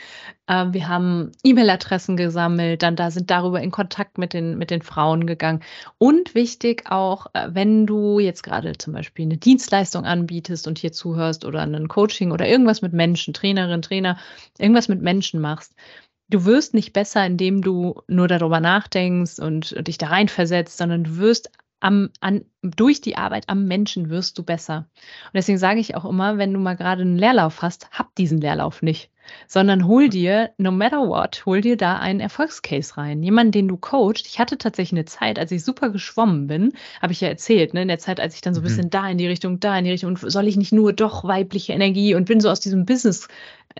Äh, wir haben E-Mail-Adressen gesammelt, dann da sind darüber in Kontakt mit den, mit den Frauen gegangen. Und wichtig auch, äh, wenn du jetzt gerade zum Beispiel eine Dienstleistung anbietest und hier zuhörst oder ein Coaching oder irgendwas mit Menschen, Trainerin, Trainer, irgendwas mit Menschen machst, du wirst nicht besser, indem du nur darüber nachdenkst und dich da reinversetzt, sondern du wirst am, an, durch die Arbeit am Menschen wirst du besser. Und deswegen sage ich auch immer, wenn du mal gerade einen Leerlauf hast, hab diesen Leerlauf nicht, sondern hol dir, no matter what, hol dir da einen Erfolgscase rein. Jemanden, den du coachst. Ich hatte tatsächlich eine Zeit, als ich super geschwommen bin, habe ich ja erzählt, ne, in der Zeit, als ich dann so ein mhm. bisschen da in die Richtung, da in die Richtung, und soll ich nicht nur doch weibliche Energie und bin so aus diesem Business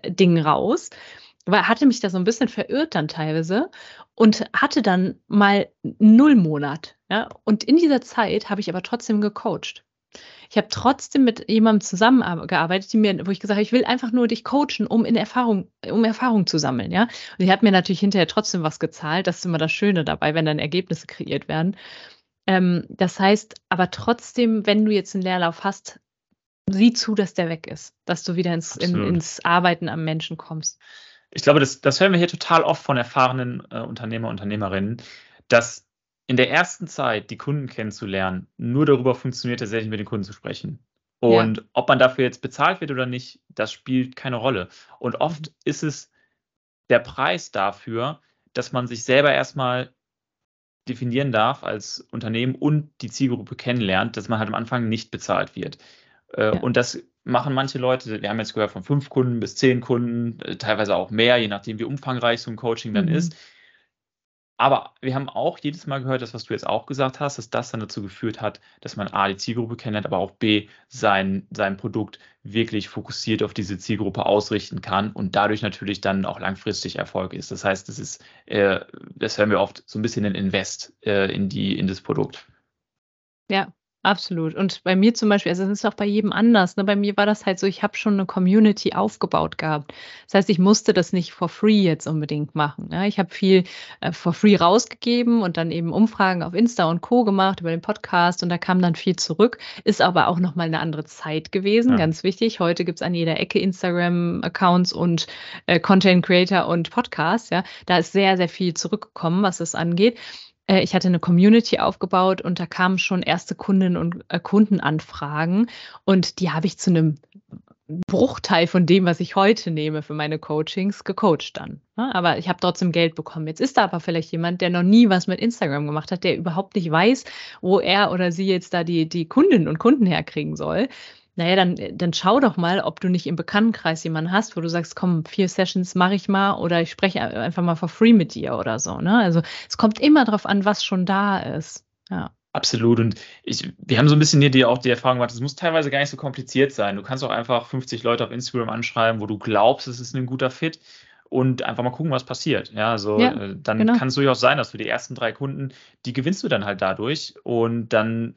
Ding raus. Weil hatte mich da so ein bisschen verirrt dann teilweise und hatte dann mal null Monat. Ja? Und in dieser Zeit habe ich aber trotzdem gecoacht. Ich habe trotzdem mit jemandem zusammengearbeitet, die mir, wo ich gesagt habe, ich will einfach nur dich coachen, um in Erfahrung, um Erfahrung zu sammeln, ja. Und die hat mir natürlich hinterher trotzdem was gezahlt. Das ist immer das Schöne dabei, wenn dann Ergebnisse kreiert werden. Ähm, das heißt, aber trotzdem, wenn du jetzt einen Leerlauf hast, sieh zu, dass der weg ist, dass du wieder ins, in, ins Arbeiten am Menschen kommst. Ich glaube, das, das hören wir hier total oft von erfahrenen äh, Unternehmer, Unternehmerinnen, dass in der ersten Zeit die Kunden kennenzulernen, nur darüber funktioniert, tatsächlich mit den Kunden zu sprechen. Und ja. ob man dafür jetzt bezahlt wird oder nicht, das spielt keine Rolle. Und oft mhm. ist es der Preis dafür, dass man sich selber erstmal definieren darf als Unternehmen und die Zielgruppe kennenlernt, dass man halt am Anfang nicht bezahlt wird. Äh, ja. Und das machen manche Leute, wir haben jetzt gehört von fünf Kunden bis zehn Kunden, äh, teilweise auch mehr, je nachdem, wie umfangreich so ein Coaching dann mhm. ist. Aber wir haben auch jedes Mal gehört, das, was du jetzt auch gesagt hast, dass das dann dazu geführt hat, dass man A, die Zielgruppe kennenlernt, aber auch B, sein, sein Produkt wirklich fokussiert auf diese Zielgruppe ausrichten kann und dadurch natürlich dann auch langfristig Erfolg ist. Das heißt, das ist, äh, das hören wir oft so ein bisschen ein Invest äh, in, die, in das Produkt. Ja, Absolut. Und bei mir zum Beispiel, also das ist auch bei jedem anders. Ne? Bei mir war das halt so, ich habe schon eine Community aufgebaut gehabt. Das heißt, ich musste das nicht for free jetzt unbedingt machen. Ne? Ich habe viel äh, for free rausgegeben und dann eben Umfragen auf Insta und Co. gemacht über den Podcast und da kam dann viel zurück. Ist aber auch nochmal eine andere Zeit gewesen, ja. ganz wichtig. Heute gibt es an jeder Ecke Instagram-Accounts und äh, Content Creator und Podcasts. Ja? Da ist sehr, sehr viel zurückgekommen, was das angeht. Äh, ich hatte eine Community aufgebaut und da kamen schon erste Kundinnen und äh, Kundenanfragen und die habe ich zu einem Bruchteil von dem, was ich heute nehme für meine Coachings, gecoacht dann. Ne? Aber ich habe trotzdem Geld bekommen. Jetzt ist da aber vielleicht jemand, der noch nie was mit Instagram gemacht hat, der überhaupt nicht weiß, wo er oder sie jetzt da die, die Kundinnen und Kunden herkriegen soll naja, dann, dann schau doch mal, ob du nicht im Bekanntenkreis jemanden hast, wo du sagst, komm, vier Sessions mache ich mal oder ich spreche einfach mal for free mit dir oder so. Ne? Also es kommt immer darauf an, was schon da ist. Ja. Absolut. Und ich, wir haben so ein bisschen hier die, auch die Erfahrung gemacht, es muss teilweise gar nicht so kompliziert sein. Du kannst auch einfach 50 Leute auf Instagram anschreiben, wo du glaubst, es ist ein guter Fit und einfach mal gucken, was passiert. Ja, so ja, äh, dann genau. kann es durchaus sein, dass du die ersten drei Kunden, die gewinnst du dann halt dadurch und dann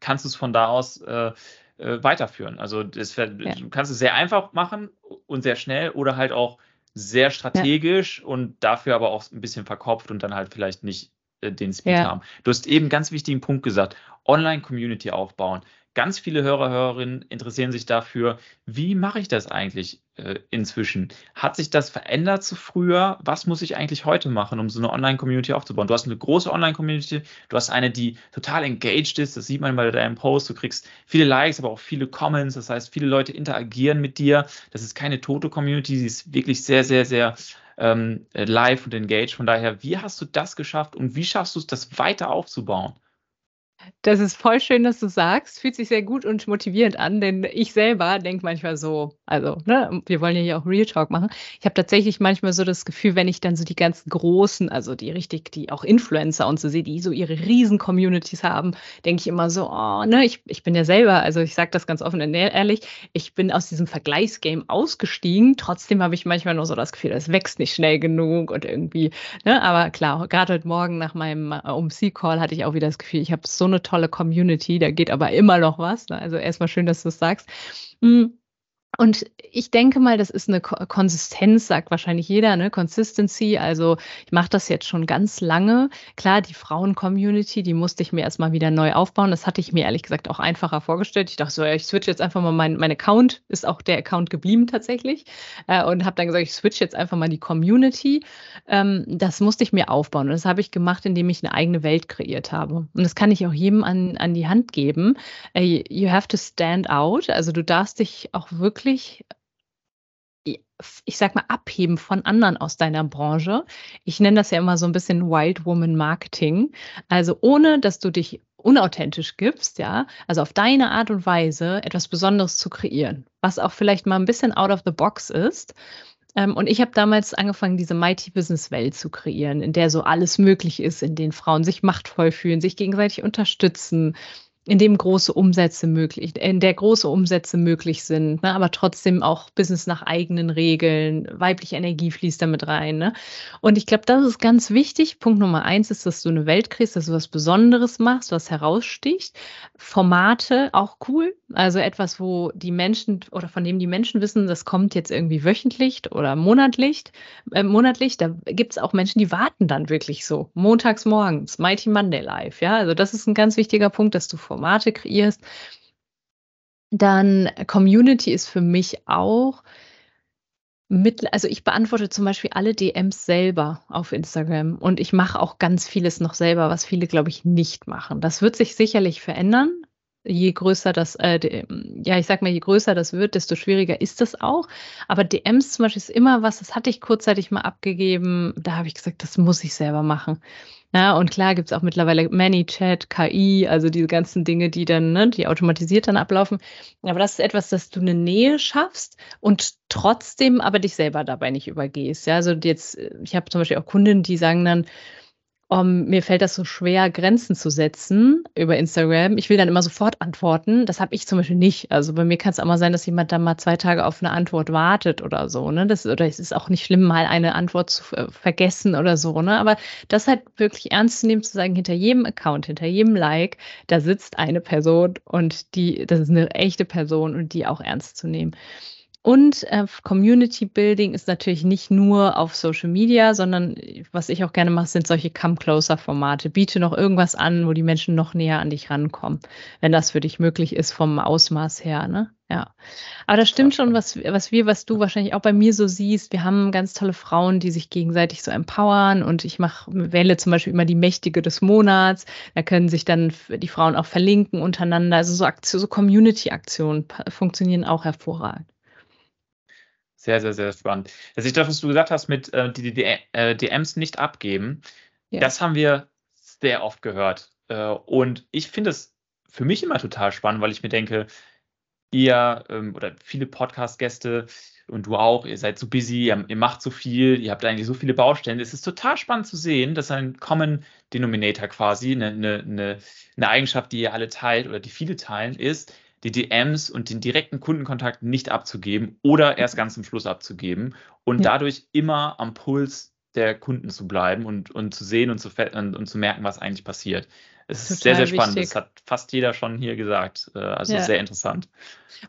kannst du es von da aus äh, äh, weiterführen. Also das, ja. du kannst es sehr einfach machen und sehr schnell oder halt auch sehr strategisch ja. und dafür aber auch ein bisschen verkopft und dann halt vielleicht nicht äh, den Speed ja. haben. Du hast eben einen ganz wichtigen Punkt gesagt, Online-Community aufbauen. Ganz viele Hörer, Hörerinnen interessieren sich dafür, wie mache ich das eigentlich äh, inzwischen? Hat sich das verändert zu früher? Was muss ich eigentlich heute machen, um so eine Online-Community aufzubauen? Du hast eine große Online-Community, du hast eine, die total engaged ist, das sieht man bei deinem Post, du kriegst viele Likes, aber auch viele Comments, das heißt, viele Leute interagieren mit dir. Das ist keine tote Community, sie ist wirklich sehr, sehr, sehr ähm, live und engaged. Von daher, wie hast du das geschafft und wie schaffst du es, das weiter aufzubauen? Das ist voll schön, dass du sagst. Fühlt sich sehr gut und motivierend an, denn ich selber denke manchmal so, also, ne, wir wollen ja hier auch Real Talk machen. Ich habe tatsächlich manchmal so das Gefühl, wenn ich dann so die ganzen großen, also die richtig, die auch Influencer und so sehe, die so ihre riesen Communities haben, denke ich immer so, oh, ne, ich, ich bin ja selber, also ich sage das ganz offen und ehrlich, ich bin aus diesem Vergleichsgame ausgestiegen. Trotzdem habe ich manchmal nur so das Gefühl, es wächst nicht schnell genug und irgendwie, ne, aber klar, gerade heute Morgen nach meinem äh, UMC-Call hatte ich auch wieder das Gefühl, ich habe so eine tolle Community, da geht aber immer noch was. Ne? Also erstmal schön, dass du es sagst. Hm. Und ich denke mal, das ist eine Konsistenz, sagt wahrscheinlich jeder, ne? Consistency. Also ich mache das jetzt schon ganz lange. Klar, die Frauen-Community, die musste ich mir erstmal wieder neu aufbauen. Das hatte ich mir ehrlich gesagt auch einfacher vorgestellt. Ich dachte so, ja, ich switch jetzt einfach mal mein, mein Account, ist auch der Account geblieben tatsächlich. Äh, und habe dann gesagt, ich switch jetzt einfach mal die Community. Ähm, das musste ich mir aufbauen. Und das habe ich gemacht, indem ich eine eigene Welt kreiert habe. Und das kann ich auch jedem an, an die Hand geben. Äh, you have to stand out. Also du darfst dich auch wirklich wirklich, ich sag mal, abheben von anderen aus deiner Branche. Ich nenne das ja immer so ein bisschen Wild Woman Marketing. Also ohne, dass du dich unauthentisch gibst, ja, also auf deine Art und Weise etwas Besonderes zu kreieren, was auch vielleicht mal ein bisschen out of the box ist. Ähm, und ich habe damals angefangen, diese Mighty Business Welt zu kreieren, in der so alles möglich ist, in denen Frauen sich machtvoll fühlen, sich gegenseitig unterstützen, in dem große Umsätze möglich, in der große Umsätze möglich sind, ne, aber trotzdem auch Business nach eigenen Regeln, weibliche Energie fließt damit rein. Ne? Und ich glaube, das ist ganz wichtig. Punkt Nummer eins ist, dass du eine Welt kriegst, dass du was Besonderes machst, was heraussticht. Formate auch cool, also etwas, wo die Menschen oder von dem die Menschen wissen, das kommt jetzt irgendwie wöchentlich oder monatlich. Äh, monatlich, da gibt es auch Menschen, die warten dann wirklich so. Montags morgens, Mighty Monday Live. Ja, also das ist ein ganz wichtiger Punkt, dass du Formate kreierst. Dann Community ist für mich auch mit, also ich beantworte zum Beispiel alle DMs selber auf Instagram und ich mache auch ganz vieles noch selber, was viele, glaube ich, nicht machen. Das wird sich sicherlich verändern je größer das, äh, ja, ich sag mal, je größer das wird, desto schwieriger ist das auch. Aber DMs zum Beispiel ist immer was, das hatte ich kurzzeitig mal abgegeben. Da habe ich gesagt, das muss ich selber machen. Ja, und klar gibt es auch mittlerweile ManyChat, KI, also diese ganzen Dinge, die dann, ne, die automatisiert dann ablaufen. Aber das ist etwas, dass du eine Nähe schaffst und trotzdem aber dich selber dabei nicht übergehst. Ja, also jetzt, ich habe zum Beispiel auch Kundinnen, die sagen dann, Um, mir fällt das so schwer, Grenzen zu setzen über Instagram. Ich will dann immer sofort antworten. Das habe ich zum Beispiel nicht. Also bei mir kann es auch mal sein, dass jemand dann mal zwei Tage auf eine Antwort wartet oder so. Ne? Das, oder es ist auch nicht schlimm, mal eine Antwort zu äh, vergessen oder so. Ne? Aber das halt wirklich ernst zu nehmen, zu sagen, hinter jedem Account, hinter jedem Like, da sitzt eine Person und die, das ist eine echte Person und die auch ernst zu nehmen. Und äh, Community Building ist natürlich nicht nur auf Social Media, sondern was ich auch gerne mache, sind solche Come-Closer-Formate. Biete noch irgendwas an, wo die Menschen noch näher an dich rankommen, wenn das für dich möglich ist vom Ausmaß her. Ne? Ja. Aber das stimmt schon, was, was wir, was du wahrscheinlich auch bei mir so siehst. Wir haben ganz tolle Frauen, die sich gegenseitig so empowern und ich mache, wähle zum Beispiel immer die Mächtige des Monats. Da können sich dann die Frauen auch verlinken untereinander. Also so, Aktion, so Community-Aktionen funktionieren auch hervorragend. Sehr, sehr, sehr spannend. Das ist das, was du gesagt hast mit äh, die, die, äh, DMs nicht abgeben. Ja. Das haben wir sehr oft gehört. Äh, und ich finde es für mich immer total spannend, weil ich mir denke, ihr ähm, oder viele Podcast-Gäste und du auch, ihr seid so busy, ihr, ihr, macht so viel, ihr habt eigentlich so viele Baustellen. Es ist total spannend zu sehen, dass ein Common Denominator quasi, eine, eine, eine Eigenschaft, die ihr alle teilt oder die viele teilen, ist, die DMs und den direkten Kundenkontakt nicht abzugeben oder erst ganz zum Schluss abzugeben und ja. dadurch immer am Puls der Kunden zu bleiben und, und zu sehen und zu, und, und zu merken, was eigentlich passiert. Es ist sehr, sehr spannend. Wichtig. Das hat fast jeder schon hier gesagt. Äh, also ja. sehr interessant.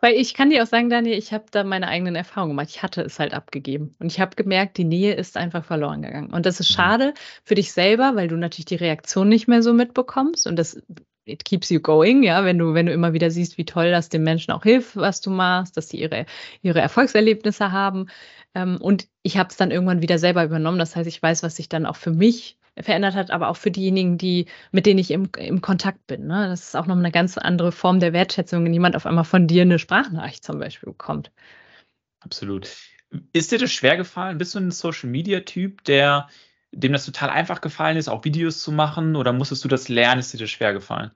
Weil ich kann dir auch sagen, Daniel, ich habe da meine eigenen Erfahrungen gemacht. Ich hatte es halt abgegeben. Und ich habe gemerkt, die Nähe ist einfach verloren gegangen. Und das ist mhm. schade für dich selber, weil du natürlich die Reaktion nicht mehr so mitbekommst. Und das it keeps you going, ja, wenn du, wenn du immer wieder siehst, wie toll das den Menschen auch hilft, was du machst, dass sie ihre, ihre Erfolgserlebnisse haben. Ähm, und ich habe es dann irgendwann wieder selber übernommen. Das heißt, ich weiß, was sich dann auch für mich verändert hat, aber auch für diejenigen, die, mit denen ich im, im Kontakt bin. Ne? Das ist auch noch eine ganz andere Form der Wertschätzung, wenn jemand auf einmal von dir eine Sprachnachricht zum Beispiel bekommt. Absolut. Ist dir das schwer gefallen? Bist du ein Social Media Typ, der dem das total einfach gefallen ist, auch Videos zu machen? Oder musstest du das lernen? Ist dir das schwer gefallen?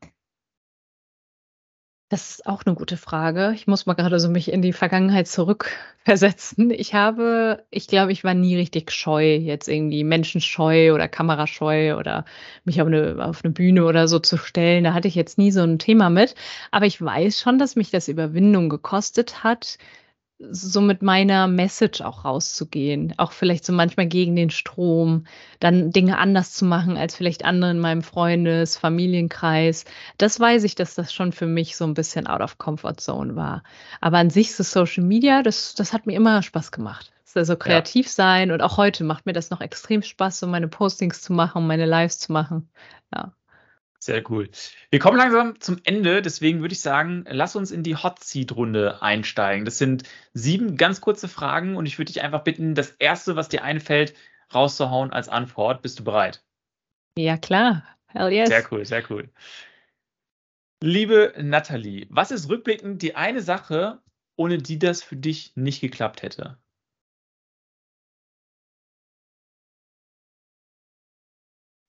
Das ist auch eine gute Frage. Ich muss mal gerade so mich in die Vergangenheit zurückversetzen. Ich habe ich glaube, ich war nie richtig scheu, jetzt irgendwie menschenscheu oder kamerascheu oder mich auf eine auf 'ne Bühne oder so zu stellen. Da hatte ich jetzt nie so ein Thema mit. Aber ich weiß schon, dass mich das Überwindung gekostet hat, so mit meiner Message auch rauszugehen, auch vielleicht so manchmal gegen den Strom, dann Dinge anders zu machen als vielleicht andere in meinem Freundes-, Familienkreis. Das weiß ich, dass das schon für mich so ein bisschen out of comfort zone war. Aber an sich so Social Media, das, das hat mir immer Spaß gemacht. Also kreativ ja. sein und auch heute macht mir das noch extrem Spaß, so meine Postings zu machen, meine Lives zu machen. Ja. Sehr cool. Wir kommen langsam zum Ende, deswegen würde ich sagen, lass uns in die Hot Seat Runde einsteigen. Das sind sieben ganz kurze Fragen und ich würde dich einfach bitten, das erste, was dir einfällt, rauszuhauen als Antwort. Bist du bereit? Ja, klar. Hell yes. Sehr cool, sehr cool. Liebe Nathalie, was ist rückblickend die eine Sache, ohne die das für dich nicht geklappt hätte?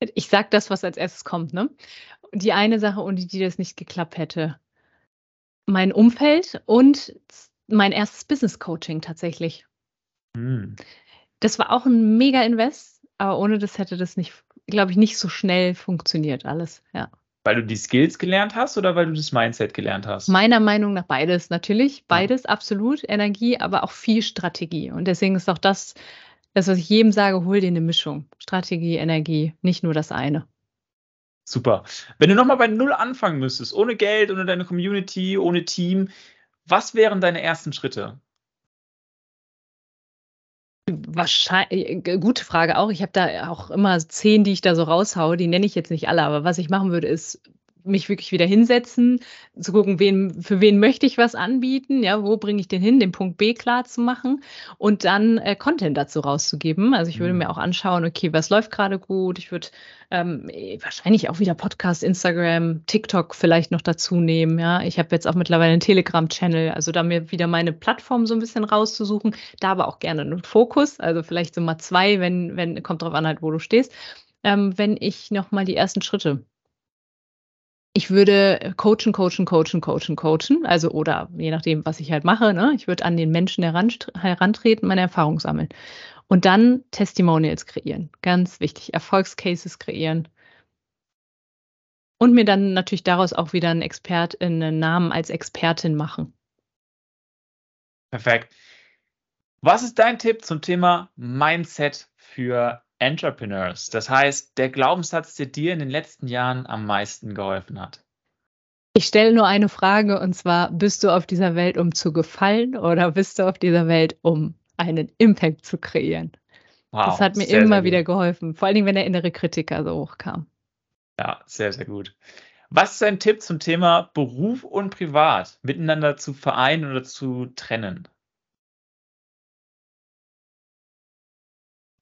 Ich sage das, was als erstes kommt, ne? Die eine Sache, ohne die das nicht geklappt hätte. Mein Umfeld und mein erstes Business Coaching tatsächlich. Hm. Das war auch ein mega Invest, aber ohne das hätte das nicht, glaube ich, nicht so schnell funktioniert alles, ja. Weil du die Skills gelernt hast oder weil du das Mindset gelernt hast? Meiner Meinung nach beides. Natürlich, beides, absolut. Energie, aber auch viel Strategie. Und deswegen ist auch das das, was ich jedem sage, hol dir eine Mischung. Strategie, Energie, nicht nur das eine. Super. Wenn du nochmal bei Null anfangen müsstest, ohne Geld, ohne deine Community, ohne Team, was wären deine ersten Schritte? Wahrscheinlich, äh, gute Frage auch. Ich habe da auch immer zehn, die ich da so raushaue. Die nenne ich jetzt nicht alle, aber was ich machen würde, ist mich wirklich wieder hinsetzen, zu gucken, wen, für wen möchte ich was anbieten, ja, wo bringe ich den hin, den Punkt B klar zu machen und dann äh, Content dazu rauszugeben. Also ich würde mhm. mir auch anschauen, okay, was läuft gerade gut. Ich würde ähm, wahrscheinlich auch wieder Podcast, Instagram, TikTok vielleicht noch dazu nehmen. Ja, ich habe jetzt auch mittlerweile einen Telegram-Channel, also da mir wieder meine Plattform so ein bisschen rauszusuchen, da aber auch gerne einen Fokus, also vielleicht so mal zwei, wenn, wenn, kommt drauf an halt, wo du stehst. Ähm, wenn ich nochmal die ersten Schritte ich würde coachen, coachen, coachen, coachen, coachen. Also, oder je nachdem, was ich halt mache, ne? Ich würde an den Menschen herantreten, meine Erfahrung sammeln. Und dann Testimonials kreieren. Ganz wichtig. Erfolgscases kreieren. Und mir dann natürlich daraus auch wieder einen Expert, einen Namen als Expertin machen. Perfekt. Was ist dein Tipp zum Thema Mindset für Entrepreneurs? Das heißt, der Glaubenssatz, der dir in den letzten Jahren am meisten geholfen hat. Ich stelle nur eine Frage und zwar, bist du auf dieser Welt, um zu gefallen oder bist du auf dieser Welt, um einen Impact zu kreieren? Wow, das hat mir sehr, immer sehr wieder geholfen, vor allen Dingen, wenn der innere Kritiker so hochkam. Ja, sehr, sehr gut. Was ist dein Tipp zum Thema Beruf und Privat miteinander zu vereinen oder zu trennen?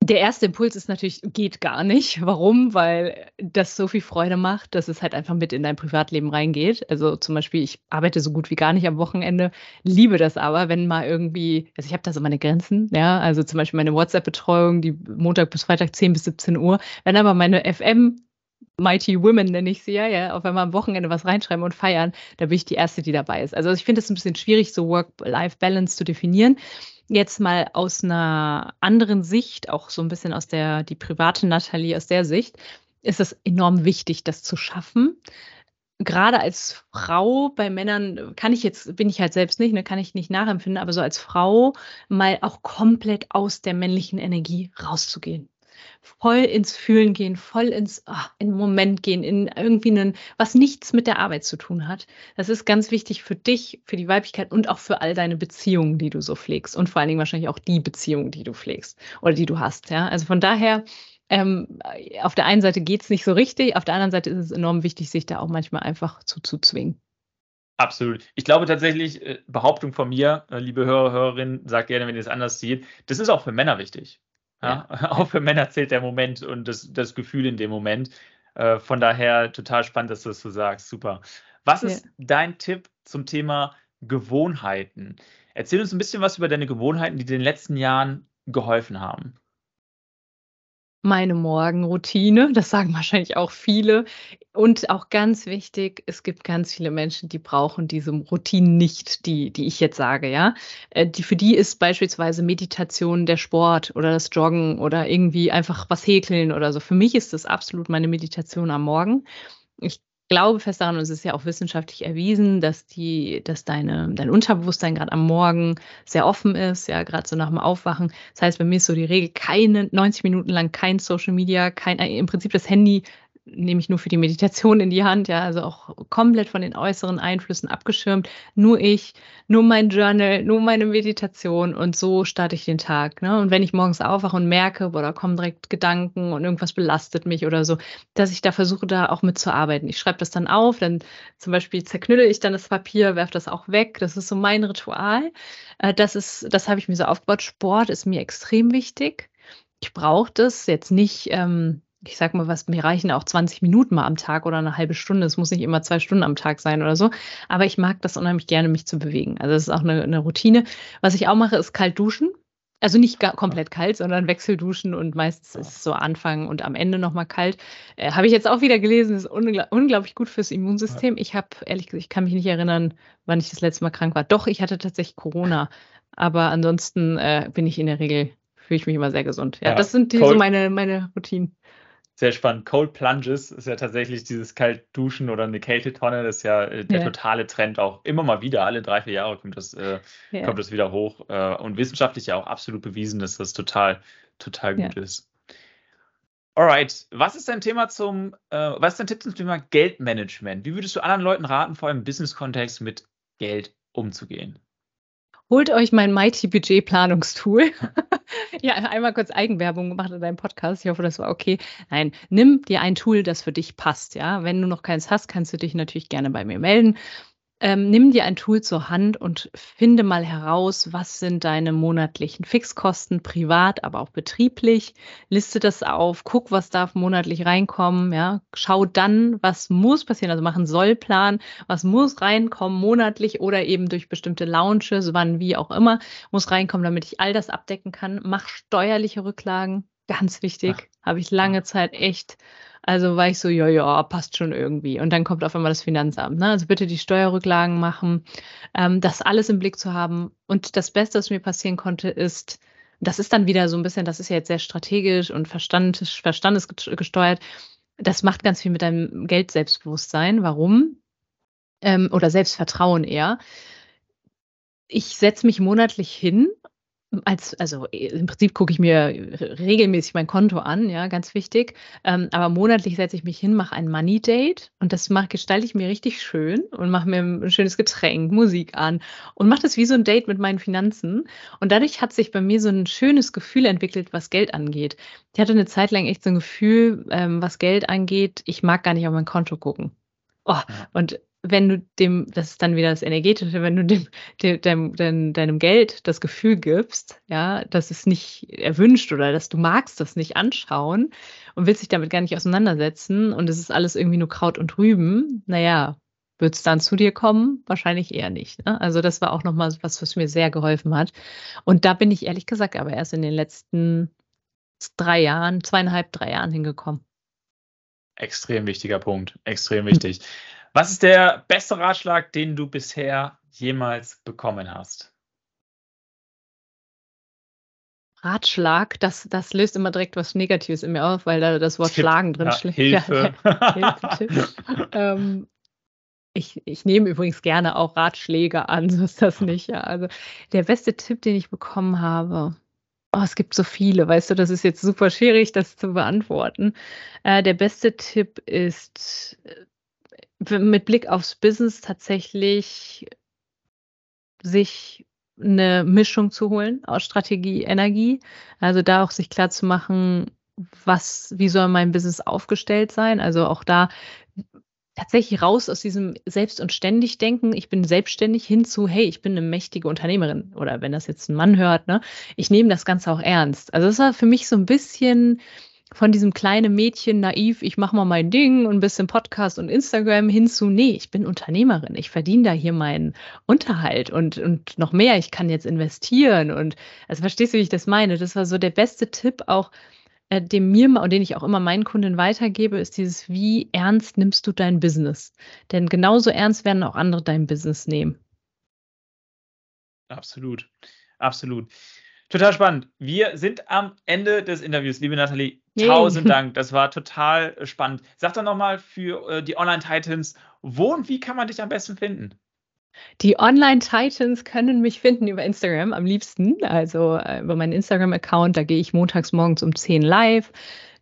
Der erste Impuls ist natürlich, geht gar nicht. Warum? Weil das so viel Freude macht, dass es halt einfach mit in dein Privatleben reingeht. Also zum Beispiel, ich arbeite so gut wie gar nicht am Wochenende, liebe das aber, wenn mal irgendwie, also ich habe da so meine Grenzen, ja, also zum Beispiel meine WhatsApp-Betreuung, die Montag bis Freitag 10 bis 17 Uhr. Wenn aber meine FM Mighty Women nenne ich sie ja, ja, wenn wir am Wochenende was reinschreiben und feiern, da bin ich die Erste, die dabei ist. Also ich finde es ein bisschen schwierig, so Work-Life-Balance zu definieren. Jetzt mal aus einer anderen Sicht, auch so ein bisschen aus der, die private Nathalie, aus der Sicht, ist es enorm wichtig, das zu schaffen. Gerade als Frau bei Männern kann ich jetzt, bin ich halt selbst nicht, ne, kann ich nicht nachempfinden, aber so als Frau mal auch komplett aus der männlichen Energie rauszugehen voll ins Fühlen gehen, voll ins oh, in Moment gehen, in irgendwie einen, was nichts mit der Arbeit zu tun hat. Das ist ganz wichtig für dich, für die Weiblichkeit und auch für all deine Beziehungen, die du so pflegst und vor allen Dingen wahrscheinlich auch die Beziehungen, die du pflegst oder die du hast. Ja, also von daher. Ähm, auf der einen Seite geht es nicht so richtig, auf der anderen Seite ist es enorm wichtig, sich da auch manchmal einfach zuzuzwingen. Absolut. Ich glaube tatsächlich, äh, Behauptung von mir, äh, liebe Hörer, Hörerinnen, sagt gerne, wenn ihr es anders seht, das ist auch für Männer wichtig. Ja? ja. Auch für Männer zählt der Moment und das, das Gefühl in dem Moment. Äh, von daher total spannend, dass du das so sagst. Super. Was ist ja. dein Tipp zum Thema Gewohnheiten? Erzähl uns ein bisschen was über deine Gewohnheiten, die dir in den letzten Jahren geholfen haben meine Morgenroutine. Das sagen wahrscheinlich auch viele. Und auch ganz wichtig, es gibt ganz viele Menschen, die brauchen diese Routinen nicht, die, die ich jetzt sage, ja. Äh, die, für die ist beispielsweise Meditation der Sport oder das Joggen oder irgendwie einfach was häkeln oder so. Für mich ist das absolut meine Meditation am Morgen. Ich glaube fest daran, und es ist ja auch wissenschaftlich erwiesen, dass die, dass deine, dein Unterbewusstsein gerade am Morgen sehr offen ist, ja, gerade so nach dem Aufwachen. Das heißt, bei mir ist so die Regel, keine 90 Minuten lang kein Social Media, kein, äh, im Prinzip das Handy nehme ich nur für die Meditation in die Hand, ja, also auch komplett von den äußeren Einflüssen abgeschirmt. Nur ich, nur mein Journal, nur meine Meditation und so starte ich den Tag. Ne? Und wenn ich morgens aufwache und merke, boah, da kommen direkt Gedanken und irgendwas belastet mich oder so, dass ich da versuche, da auch mitzuarbeiten. Ich schreibe das dann auf, dann zum Beispiel zerknülle ich dann das Papier, werfe das auch weg. Das ist so mein Ritual. Äh, das ist, das habe ich mir so aufgebaut. Sport ist mir extrem wichtig. Ich brauche das jetzt nicht. Ähm, ich sag mal was, mir reichen auch 20 Minuten mal am Tag oder eine halbe Stunde. Es muss nicht immer zwei Stunden am Tag sein oder so. Aber ich mag das unheimlich gerne, mich zu bewegen. Also das ist auch eine, eine Routine. Was ich auch mache, ist kalt duschen. Also nicht komplett kalt, sondern Wechselduschen und meistens ist es so Anfang und am Ende nochmal kalt. Äh, habe ich jetzt auch wieder gelesen, ist ungl unglaublich gut fürs Immunsystem. Ich habe, ehrlich gesagt, ich kann mich nicht erinnern, wann ich das letzte Mal krank war. Doch, ich hatte tatsächlich Corona. Aber ansonsten äh, bin ich in der Regel, fühle ich mich immer sehr gesund. Ja, ja das sind die, so meine, meine Routinen. Sehr spannend. Cold Plunges ist ja tatsächlich dieses Kaltduschen oder eine Kältetonne. Das ist ja äh, der ja. totale Trend auch immer mal wieder. Alle drei, vier Jahre kommt das, äh, ja. kommt das wieder hoch. Äh, und wissenschaftlich ja auch absolut bewiesen, dass das total, total gut ja. ist. Alright, was ist dein Thema zum, äh, was ist dein Tipp zum Thema Geldmanagement? Wie würdest du anderen Leuten raten, vor allem im Business-Kontext mit Geld umzugehen? Holt euch mein Mighty Budget Planungstool. ja, einmal kurz Eigenwerbung gemacht in deinem Podcast. Ich hoffe, das war okay. Nein, nimm dir ein Tool, das für dich passt. Ja, wenn du noch keins hast, kannst du dich natürlich gerne bei mir melden. Ähm, nimm dir ein Tool zur Hand und finde mal heraus, was sind deine monatlichen Fixkosten, privat, aber auch betrieblich. Liste das auf, guck, was darf monatlich reinkommen. Ja, schau dann, was muss passieren. Also mach einen Sollplan, was muss reinkommen monatlich oder eben durch bestimmte Launches, wann wie auch immer, muss reinkommen, damit ich all das abdecken kann. Mach steuerliche Rücklagen, ganz wichtig. Habe ich lange Zeit echt also war ich so, ja, ja, passt schon irgendwie. Und dann kommt auf einmal das Finanzamt. Ne? Also bitte die Steuerrücklagen machen, ähm, das alles im Blick zu haben. Und das Beste, was mir passieren konnte, ist, Das ist dann wieder so ein bisschen, das ist ja jetzt sehr strategisch und verstandes, verstandesgesteuert. Das macht ganz viel mit deinem Geldselbstbewusstsein. Warum? Ähm, oder Selbstvertrauen eher. Ich setze mich monatlich hin als, also im Prinzip gucke ich mir regelmäßig mein Konto an, ja, ganz wichtig. Ähm, aber monatlich setze ich mich hin, mache ein Money Date und das mach, gestalte ich mir richtig schön und mache mir ein schönes Getränk, Musik an und mache das wie so ein Date mit meinen Finanzen. Und dadurch hat sich bei mir so ein schönes Gefühl entwickelt, was Geld angeht. Ich hatte eine Zeit lang echt so ein Gefühl, ähm, was Geld angeht, ich mag gar nicht auf mein Konto gucken. Oh, und wenn du dem, das ist dann wieder das Energetische, wenn du dem, dem, dem, dem, deinem Geld das Gefühl gibst, ja, dass es nicht erwünscht oder dass du magst das nicht anschauen und willst dich damit gar nicht auseinandersetzen und es ist alles irgendwie nur Kraut und Rüben, naja, wird es dann zu dir kommen? Wahrscheinlich eher nicht. Ne? Also das war auch nochmal was, was mir sehr geholfen hat. Und da bin ich ehrlich gesagt aber erst in den letzten drei Jahren, zweieinhalb, drei Jahren hingekommen. Extrem wichtiger Punkt, extrem wichtig. Was ist der beste Ratschlag, den du bisher jemals bekommen hast? Ratschlag, das, das löst immer direkt was Negatives in mir auf, weil da das Wort Tipp, Schlagen drin ja, schlägt. Hilfe. Ja, Hilfe ähm, ich, ich nehme übrigens gerne auch Ratschläge an, so ist das nicht. Ja. Also der beste Tipp, den ich bekommen habe, oh, es gibt so viele, weißt du, das ist jetzt super schwierig, das zu beantworten. Äh, der beste Tipp ist, mit Blick aufs Business tatsächlich sich eine Mischung zu holen aus Strategie, Energie. Also da auch sich klar zu machen, was, wie soll mein Business aufgestellt sein? Also auch da tatsächlich raus aus diesem Selbst- und Ständig-Denken. Ich bin selbstständig hin zu, hey, ich bin eine mächtige Unternehmerin. Oder wenn das jetzt ein Mann hört, ne, ich nehme das Ganze auch ernst. Also das war für mich so ein bisschen von diesem kleinen Mädchen naiv, ich mache mal mein Ding und ein bisschen Podcast und Instagram hin zu, nee, ich bin Unternehmerin, ich verdiene da hier meinen Unterhalt und, und noch mehr, ich kann jetzt investieren und also verstehst du, wie ich das meine? Das war so der beste Tipp auch, äh, dem mir und den ich auch immer meinen Kunden weitergebe, ist dieses, wie ernst nimmst du dein Business? Denn genauso ernst werden auch andere dein Business nehmen. Absolut, absolut. Total spannend. Wir sind am Ende des Interviews, liebe Nathalie. Tausend Dank. Das war total äh, spannend. Sag doch nochmal für äh, die Online-Titans, wo und wie kann man dich am besten finden? Die Online-Titans können mich finden über Instagram am liebsten. Also äh, über meinen Instagram-Account, da gehe ich montags morgens um 10 live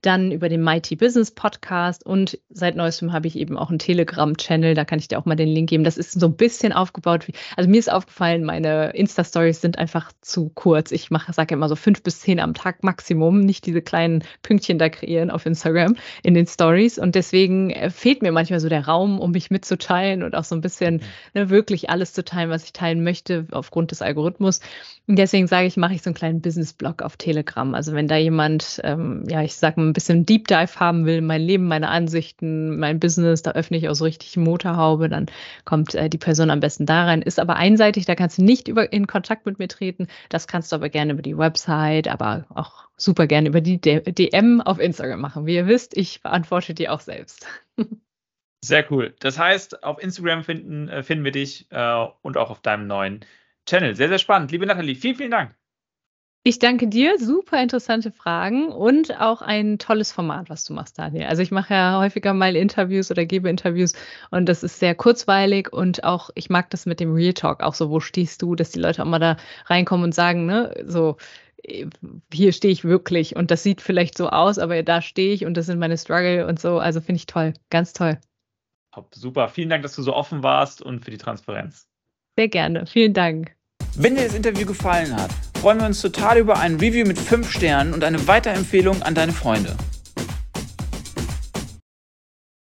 dann über den Mighty Business Podcast und seit neuestem habe ich eben auch einen Telegram-Channel, da kann ich dir auch mal den Link geben. Das ist so ein bisschen aufgebaut wie, also mir ist aufgefallen, meine Insta-Stories sind einfach zu kurz. Ich mache, sage immer so fünf bis zehn am Tag Maximum, nicht diese kleinen Pünktchen da kreieren auf Instagram in den Stories und deswegen äh, fehlt mir manchmal so der Raum, um mich mitzuteilen und auch so ein bisschen mhm. ne, wirklich alles zu teilen, was ich teilen möchte aufgrund des Algorithmus. Und deswegen sage ich, mache ich so einen kleinen Business-Blog auf Telegram. Also wenn da jemand, ähm, ja, ich sage mal, ein bisschen Deep Dive haben will, mein Leben, meine Ansichten, mein Business, da öffne ich auch so richtig Motorhaube, dann kommt äh, die Person am besten da rein. Ist aber einseitig, da kannst du nicht über, in Kontakt mit mir treten. Das kannst du aber gerne über die Website, aber auch super gerne über die DM auf Instagram machen. Wie ihr wisst, ich beantworte die auch selbst. Sehr cool. Das heißt, auf Instagram finden, äh, finden wir dich äh, und auch auf deinem neuen Channel. Sehr, sehr spannend. Liebe Nathalie, vielen, vielen Dank. Ich danke dir. Super interessante Fragen und auch ein tolles Format, was du machst, Daniel. Also ich mache ja häufiger mal Interviews oder gebe Interviews und das ist sehr kurzweilig und auch ich mag das mit dem Real Talk auch so, wo stehst du, dass die Leute auch mal da reinkommen und sagen, ne, so hier stehe ich wirklich und das sieht vielleicht so aus, aber da stehe ich und das sind meine Struggle und so. Also finde ich toll, ganz toll. Top, super. Vielen Dank, dass du so offen warst und für die Transparenz. Sehr gerne. Vielen Dank. Wenn dir das Interview gefallen hat, freuen wir uns total über ein Review mit 5 Sternen und eine Weiterempfehlung an deine Freunde.